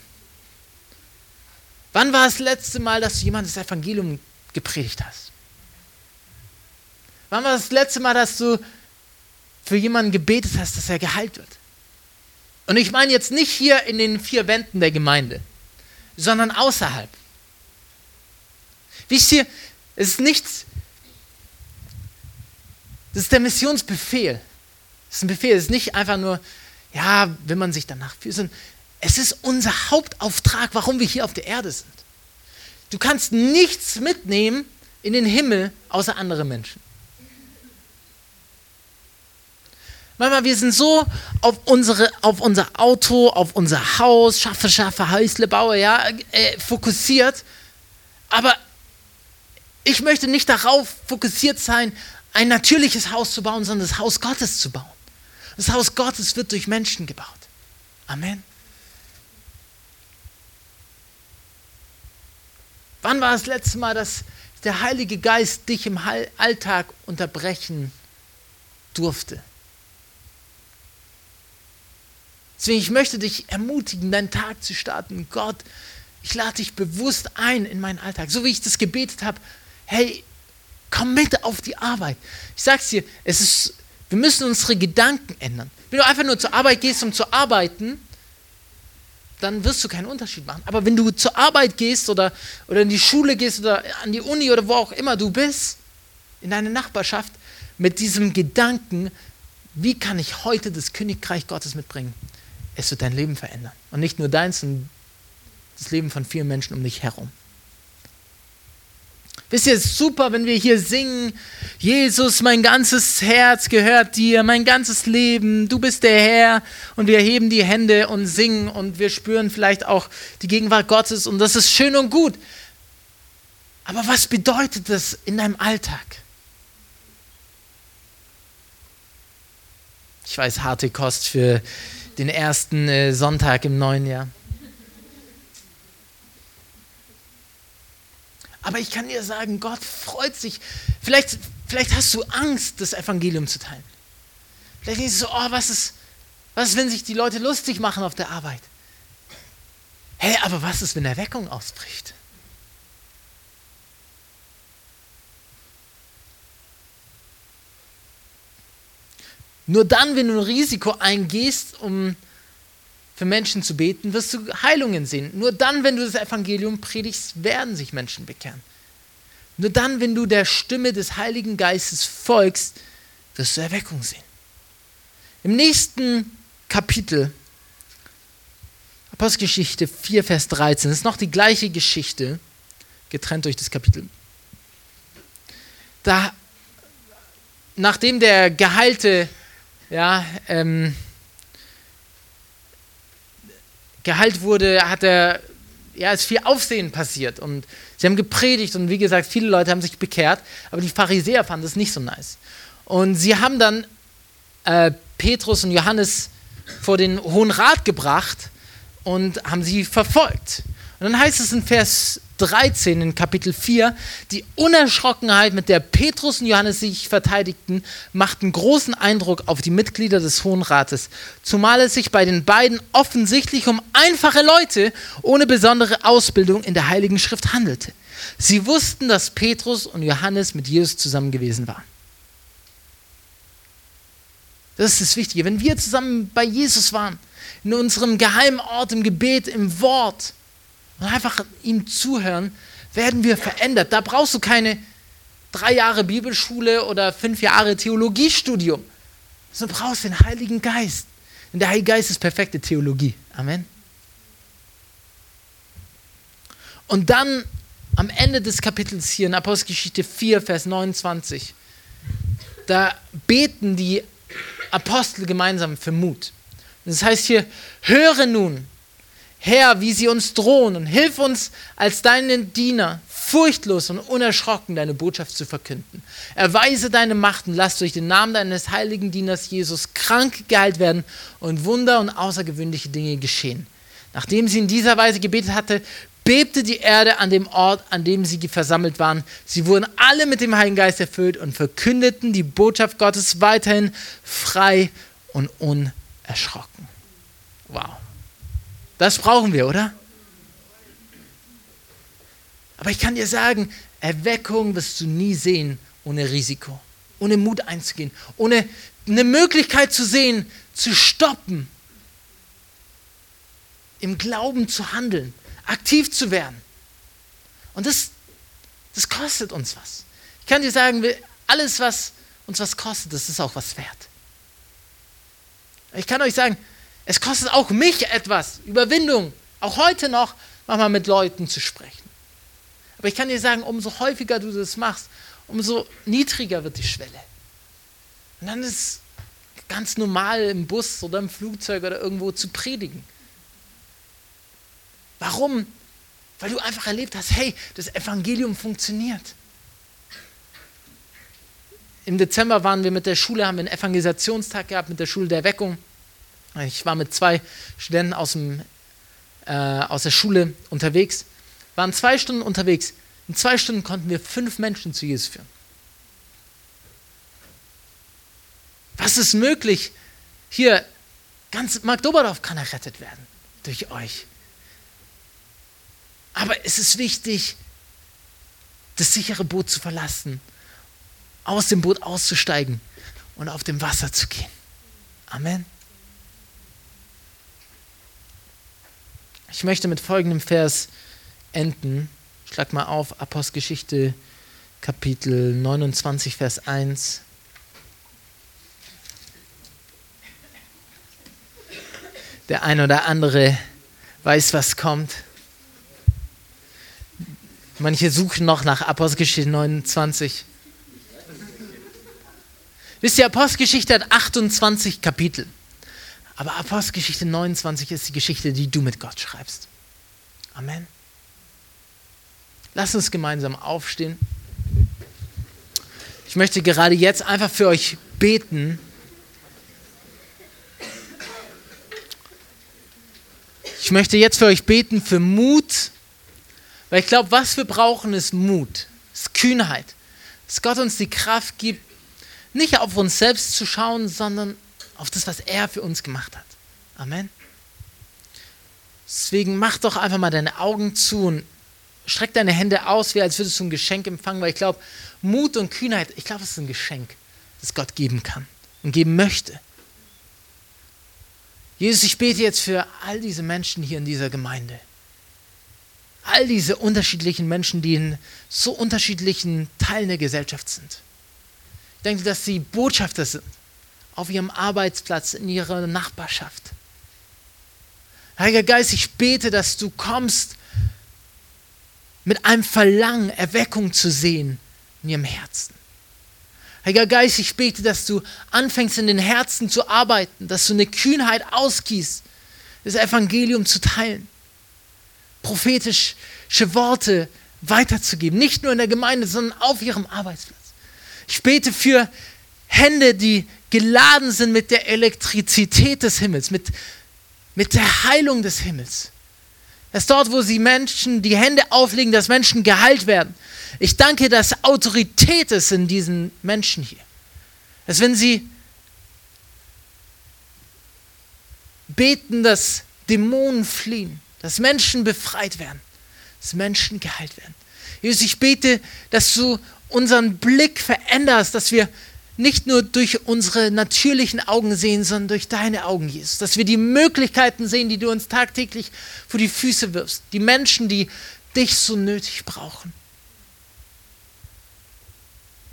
Wann war das letzte Mal, dass du jemand das Evangelium gepredigt hast? Wann war das letzte Mal, dass du für jemanden gebetet hast, dass er geheilt wird? Und ich meine jetzt nicht hier in den vier Wänden der Gemeinde, sondern außerhalb. Wisst ihr, es ist nichts, das ist der Missionsbefehl. Das ist ein Befehl, es ist nicht einfach nur, ja, wenn man sich danach fühlt, es ist unser Hauptauftrag, warum wir hier auf der Erde sind. Du kannst nichts mitnehmen in den Himmel außer andere Menschen. Manchmal, wir sind so auf, unsere, auf unser Auto, auf unser Haus, schaffe, schaffe, Häusle baue, ja, äh, fokussiert. Aber ich möchte nicht darauf fokussiert sein, ein natürliches Haus zu bauen, sondern das Haus Gottes zu bauen. Das Haus Gottes wird durch Menschen gebaut. Amen. Wann war das letzte Mal, dass der Heilige Geist dich im Alltag unterbrechen durfte? Deswegen, ich möchte dich ermutigen, deinen Tag zu starten. Gott, ich lade dich bewusst ein in meinen Alltag. So wie ich das gebetet habe, hey, komm mit auf die Arbeit. Ich sag's dir, es ist, wir müssen unsere Gedanken ändern. Wenn du einfach nur zur Arbeit gehst, um zu arbeiten, dann wirst du keinen Unterschied machen. Aber wenn du zur Arbeit gehst oder, oder in die Schule gehst oder an die Uni oder wo auch immer du bist, in deine Nachbarschaft, mit diesem Gedanken, wie kann ich heute das Königreich Gottes mitbringen? Es wird dein Leben verändern. Und nicht nur deins, sondern das Leben von vielen Menschen um dich herum. Wisst ihr, super, wenn wir hier singen, Jesus, mein ganzes Herz gehört dir, mein ganzes Leben, du bist der Herr und wir heben die Hände und singen und wir spüren vielleicht auch die Gegenwart Gottes und das ist schön und gut. Aber was bedeutet das in deinem Alltag? Ich weiß, harte Kost für den ersten äh, Sonntag im neuen Jahr. Aber ich kann dir sagen, Gott freut sich. Vielleicht, vielleicht hast du Angst, das Evangelium zu teilen. Vielleicht denkst du so, oh, was ist, was ist, wenn sich die Leute lustig machen auf der Arbeit? Hey, aber was ist, wenn Erweckung ausbricht? Nur dann, wenn du ein Risiko eingehst, um für Menschen zu beten, wirst du Heilungen sehen. Nur dann, wenn du das Evangelium predigst, werden sich Menschen bekehren. Nur dann, wenn du der Stimme des Heiligen Geistes folgst, wirst du Erweckung sehen. Im nächsten Kapitel, Apostelgeschichte 4, Vers 13, ist noch die gleiche Geschichte, getrennt durch das Kapitel. Da, nachdem der Geheilte ja, ähm, geheilt wurde, hat er, ja, ist viel Aufsehen passiert und sie haben gepredigt und wie gesagt, viele Leute haben sich bekehrt, aber die Pharisäer fanden es nicht so nice. Und sie haben dann äh, Petrus und Johannes vor den Hohen Rat gebracht und haben sie verfolgt. Und dann heißt es in Vers 13 in Kapitel 4, die Unerschrockenheit, mit der Petrus und Johannes sich verteidigten, machten großen Eindruck auf die Mitglieder des Hohen Rates, zumal es sich bei den beiden offensichtlich um einfache Leute ohne besondere Ausbildung in der Heiligen Schrift handelte. Sie wussten, dass Petrus und Johannes mit Jesus zusammen gewesen waren. Das ist das Wichtige. Wenn wir zusammen bei Jesus waren, in unserem geheimen Ort, im Gebet, im Wort, und einfach ihm zuhören, werden wir verändert. Da brauchst du keine drei Jahre Bibelschule oder fünf Jahre Theologiestudium. Du brauchst den Heiligen Geist. Denn der Heilige Geist ist perfekte Theologie. Amen. Und dann am Ende des Kapitels hier in Apostelgeschichte 4, Vers 29, da beten die Apostel gemeinsam für Mut. Das heißt hier, höre nun, Herr, wie sie uns drohen und hilf uns als deinen Diener furchtlos und unerschrocken deine Botschaft zu verkünden. Erweise deine Macht und lass durch den Namen deines heiligen Dieners Jesus krank geheilt werden und Wunder und außergewöhnliche Dinge geschehen. Nachdem sie in dieser Weise gebetet hatte, bebte die Erde an dem Ort, an dem sie versammelt waren. Sie wurden alle mit dem Heiligen Geist erfüllt und verkündeten die Botschaft Gottes weiterhin frei und unerschrocken. Wow. Das brauchen wir, oder? Aber ich kann dir sagen, Erweckung wirst du nie sehen ohne Risiko, ohne Mut einzugehen, ohne eine Möglichkeit zu sehen, zu stoppen, im Glauben zu handeln, aktiv zu werden. Und das, das kostet uns was. Ich kann dir sagen, alles, was uns was kostet, das ist auch was wert. Ich kann euch sagen, es kostet auch mich etwas, Überwindung, auch heute noch manchmal mit Leuten zu sprechen. Aber ich kann dir sagen, umso häufiger du das machst, umso niedriger wird die Schwelle. Und dann ist es ganz normal im Bus oder im Flugzeug oder irgendwo zu predigen. Warum? Weil du einfach erlebt hast, hey, das Evangelium funktioniert. Im Dezember waren wir mit der Schule, haben wir einen Evangelisationstag gehabt mit der Schule der Weckung. Ich war mit zwei Studenten aus, dem, äh, aus der Schule unterwegs, waren zwei Stunden unterwegs. In zwei Stunden konnten wir fünf Menschen zu Jesus führen. Was ist möglich? Hier, ganz Mark Doberdorf kann errettet werden durch euch. Aber es ist wichtig, das sichere Boot zu verlassen, aus dem Boot auszusteigen und auf dem Wasser zu gehen. Amen. Ich möchte mit folgendem Vers enden. Schlag mal auf, Apostelgeschichte Kapitel 29, Vers 1. Der ein oder andere weiß, was kommt. Manche suchen noch nach Apostelgeschichte 29. Wisst ihr, Apostelgeschichte hat 28 Kapitel. Aber Apostelgeschichte 29 ist die Geschichte, die du mit Gott schreibst. Amen. Lass uns gemeinsam aufstehen. Ich möchte gerade jetzt einfach für euch beten. Ich möchte jetzt für euch beten für Mut, weil ich glaube, was wir brauchen, ist Mut, ist Kühnheit, dass Gott uns die Kraft gibt, nicht auf uns selbst zu schauen, sondern auf das, was er für uns gemacht hat. Amen. Deswegen mach doch einfach mal deine Augen zu und streck deine Hände aus, wie als würdest du ein Geschenk empfangen, weil ich glaube, Mut und Kühnheit, ich glaube, es ist ein Geschenk, das Gott geben kann und geben möchte. Jesus, ich bete jetzt für all diese Menschen hier in dieser Gemeinde. All diese unterschiedlichen Menschen, die in so unterschiedlichen Teilen der Gesellschaft sind. Ich denke, dass sie Botschafter sind auf ihrem Arbeitsplatz, in ihrer Nachbarschaft. Heiliger Geist, ich bete, dass du kommst mit einem Verlangen, Erweckung zu sehen in ihrem Herzen. Heiliger Geist, ich bete, dass du anfängst in den Herzen zu arbeiten, dass du eine Kühnheit ausgießt, das Evangelium zu teilen, prophetische Worte weiterzugeben, nicht nur in der Gemeinde, sondern auf ihrem Arbeitsplatz. Ich bete für Hände, die geladen sind mit der Elektrizität des Himmels, mit, mit der Heilung des Himmels. Dass dort, wo sie Menschen die Hände auflegen, dass Menschen geheilt werden. Ich danke, dass Autorität ist in diesen Menschen hier. Dass wenn sie beten, dass Dämonen fliehen, dass Menschen befreit werden, dass Menschen geheilt werden. Jesus, ich bete, dass du unseren Blick veränderst, dass wir nicht nur durch unsere natürlichen Augen sehen, sondern durch deine Augen, Jesus. Dass wir die Möglichkeiten sehen, die du uns tagtäglich vor die Füße wirfst. Die Menschen, die dich so nötig brauchen.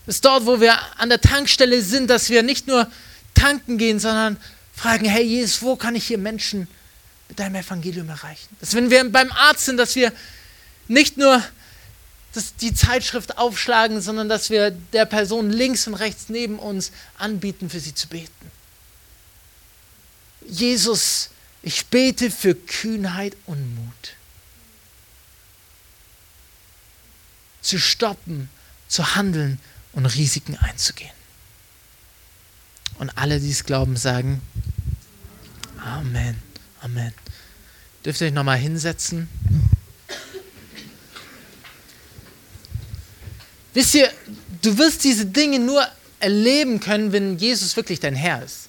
Dass dort, wo wir an der Tankstelle sind, dass wir nicht nur tanken gehen, sondern fragen, hey Jesus, wo kann ich hier Menschen mit deinem Evangelium erreichen? Dass wenn wir beim Arzt sind, dass wir nicht nur das, die Zeitschrift aufschlagen, sondern dass wir der Person links und rechts neben uns anbieten, für sie zu beten. Jesus, ich bete für Kühnheit und Mut. Zu stoppen, zu handeln und Risiken einzugehen. Und alle, die es glauben, sagen Amen. Amen. Dürft ihr euch nochmal hinsetzen? Wisst ihr, du wirst diese Dinge nur erleben können, wenn Jesus wirklich dein Herr ist.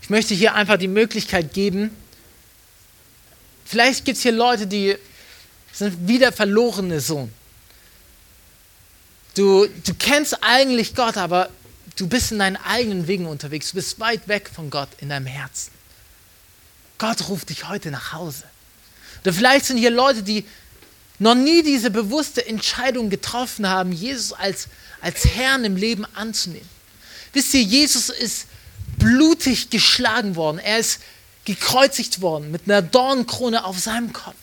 Ich möchte hier einfach die Möglichkeit geben, vielleicht gibt es hier Leute, die sind wie der verlorene Sohn. Du, du kennst eigentlich Gott, aber du bist in deinen eigenen Wegen unterwegs. Du bist weit weg von Gott in deinem Herzen. Gott ruft dich heute nach Hause. Oder vielleicht sind hier Leute, die noch nie diese bewusste Entscheidung getroffen haben, Jesus als, als Herrn im Leben anzunehmen. Wisst ihr, Jesus ist blutig geschlagen worden. Er ist gekreuzigt worden mit einer Dornkrone auf seinem Kopf.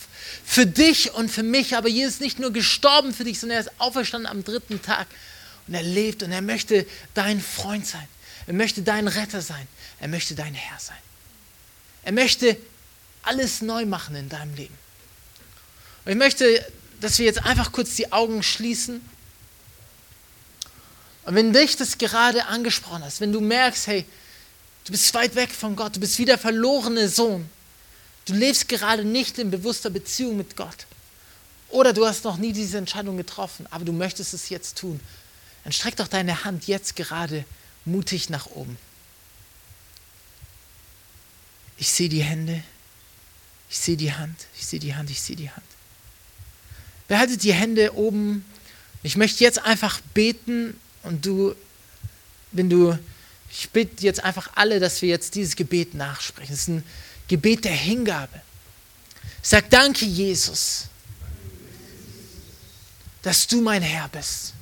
Für dich und für mich. Aber Jesus ist nicht nur gestorben für dich, sondern er ist auferstanden am dritten Tag. Und er lebt und er möchte dein Freund sein. Er möchte dein Retter sein. Er möchte dein Herr sein. Er möchte alles neu machen in deinem Leben. Und ich möchte, dass wir jetzt einfach kurz die Augen schließen. Und wenn dich das gerade angesprochen hast, wenn du merkst, hey, du bist weit weg von Gott, du bist wie der verlorene Sohn, du lebst gerade nicht in bewusster Beziehung mit Gott, oder du hast noch nie diese Entscheidung getroffen, aber du möchtest es jetzt tun, dann streck doch deine Hand jetzt gerade mutig nach oben. Ich sehe die Hände, ich sehe die Hand, ich sehe die Hand, ich sehe die Hand. Behaltet die Hände oben. Ich möchte jetzt einfach beten und du, wenn du, ich bitte jetzt einfach alle, dass wir jetzt dieses Gebet nachsprechen. Es ist ein Gebet der Hingabe. Sag danke, Jesus, dass du mein Herr bist.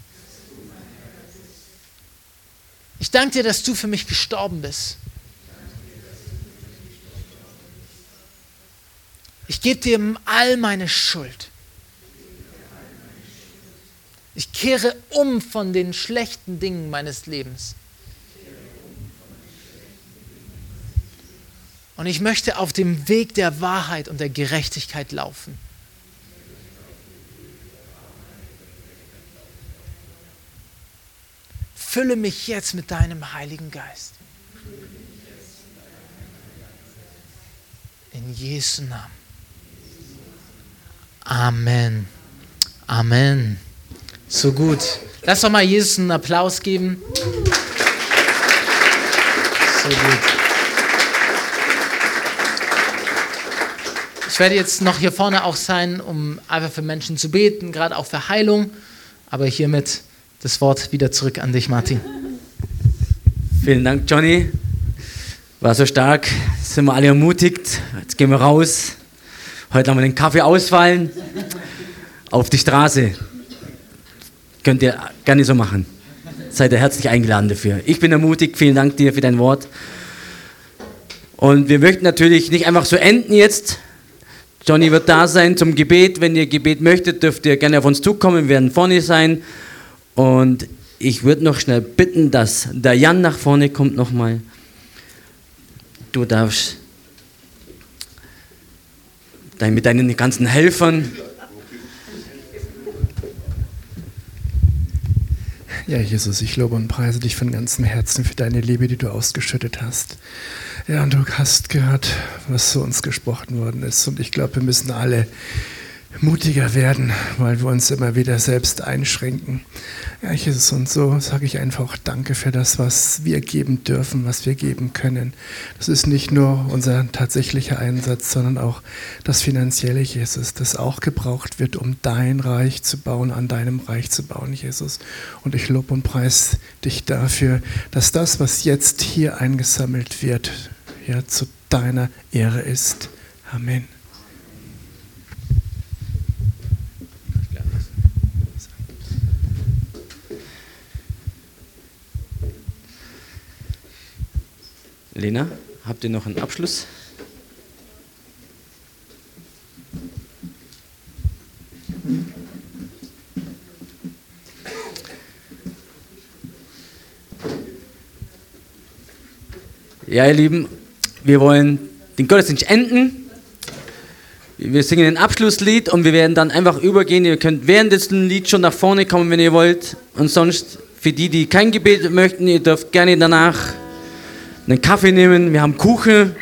Ich danke dir, dass du für mich gestorben bist. Ich gebe dir all meine Schuld. Ich kehre um von den schlechten Dingen meines Lebens. Und ich möchte auf dem Weg der Wahrheit und der Gerechtigkeit laufen. Fülle mich jetzt mit deinem Heiligen Geist. In Jesu Namen. Amen. Amen. So gut. Lass doch mal Jesus einen Applaus geben. So gut. Ich werde jetzt noch hier vorne auch sein, um einfach für Menschen zu beten, gerade auch für Heilung. Aber hiermit das Wort wieder zurück an dich, Martin. Vielen Dank, Johnny. War so stark. Sind wir alle ermutigt. Jetzt gehen wir raus. Heute haben wir den Kaffee ausfallen. Auf die Straße. Könnt ihr gerne so machen. Seid ihr herzlich eingeladen dafür. Ich bin ermutigt. Vielen Dank dir für dein Wort. Und wir möchten natürlich nicht einfach so enden jetzt. Johnny wird da sein zum Gebet. Wenn ihr Gebet möchtet, dürft ihr gerne auf uns zukommen. Wir werden vorne sein. Und ich würde noch schnell bitten, dass der Jan nach vorne kommt nochmal. Du darfst mit deinen ganzen Helfern Ja, Jesus, ich lobe und preise dich von ganzem Herzen für deine Liebe, die du ausgeschüttet hast. Ja, und du hast gehört, was zu uns gesprochen worden ist. Und ich glaube, wir müssen alle mutiger werden, weil wir uns immer wieder selbst einschränken. Ja, Jesus, und so sage ich einfach Danke für das, was wir geben dürfen, was wir geben können. Das ist nicht nur unser tatsächlicher Einsatz, sondern auch das finanzielle, Jesus, das auch gebraucht wird, um dein Reich zu bauen, an deinem Reich zu bauen, Jesus. Und ich lobe und preis dich dafür, dass das, was jetzt hier eingesammelt wird, ja, zu deiner Ehre ist. Amen. Lena, habt ihr noch einen Abschluss? Ja, ihr Lieben, wir wollen den Gottesdienst enden. Wir singen ein Abschlusslied und wir werden dann einfach übergehen. Ihr könnt während des Lieds schon nach vorne kommen, wenn ihr wollt. Und sonst für die, die kein Gebet möchten, ihr dürft gerne danach einen Kaffee nehmen, wir haben Kuchen,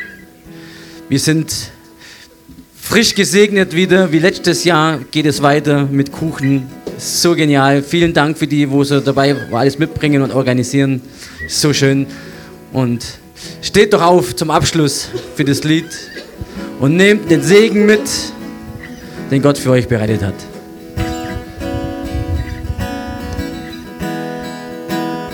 wir sind frisch gesegnet wieder, wie letztes Jahr geht es weiter mit Kuchen. So genial. Vielen Dank für die, wo sie dabei alles mitbringen und organisieren. So schön. Und steht doch auf zum Abschluss für das Lied und nehmt den Segen mit, den Gott für euch bereitet hat.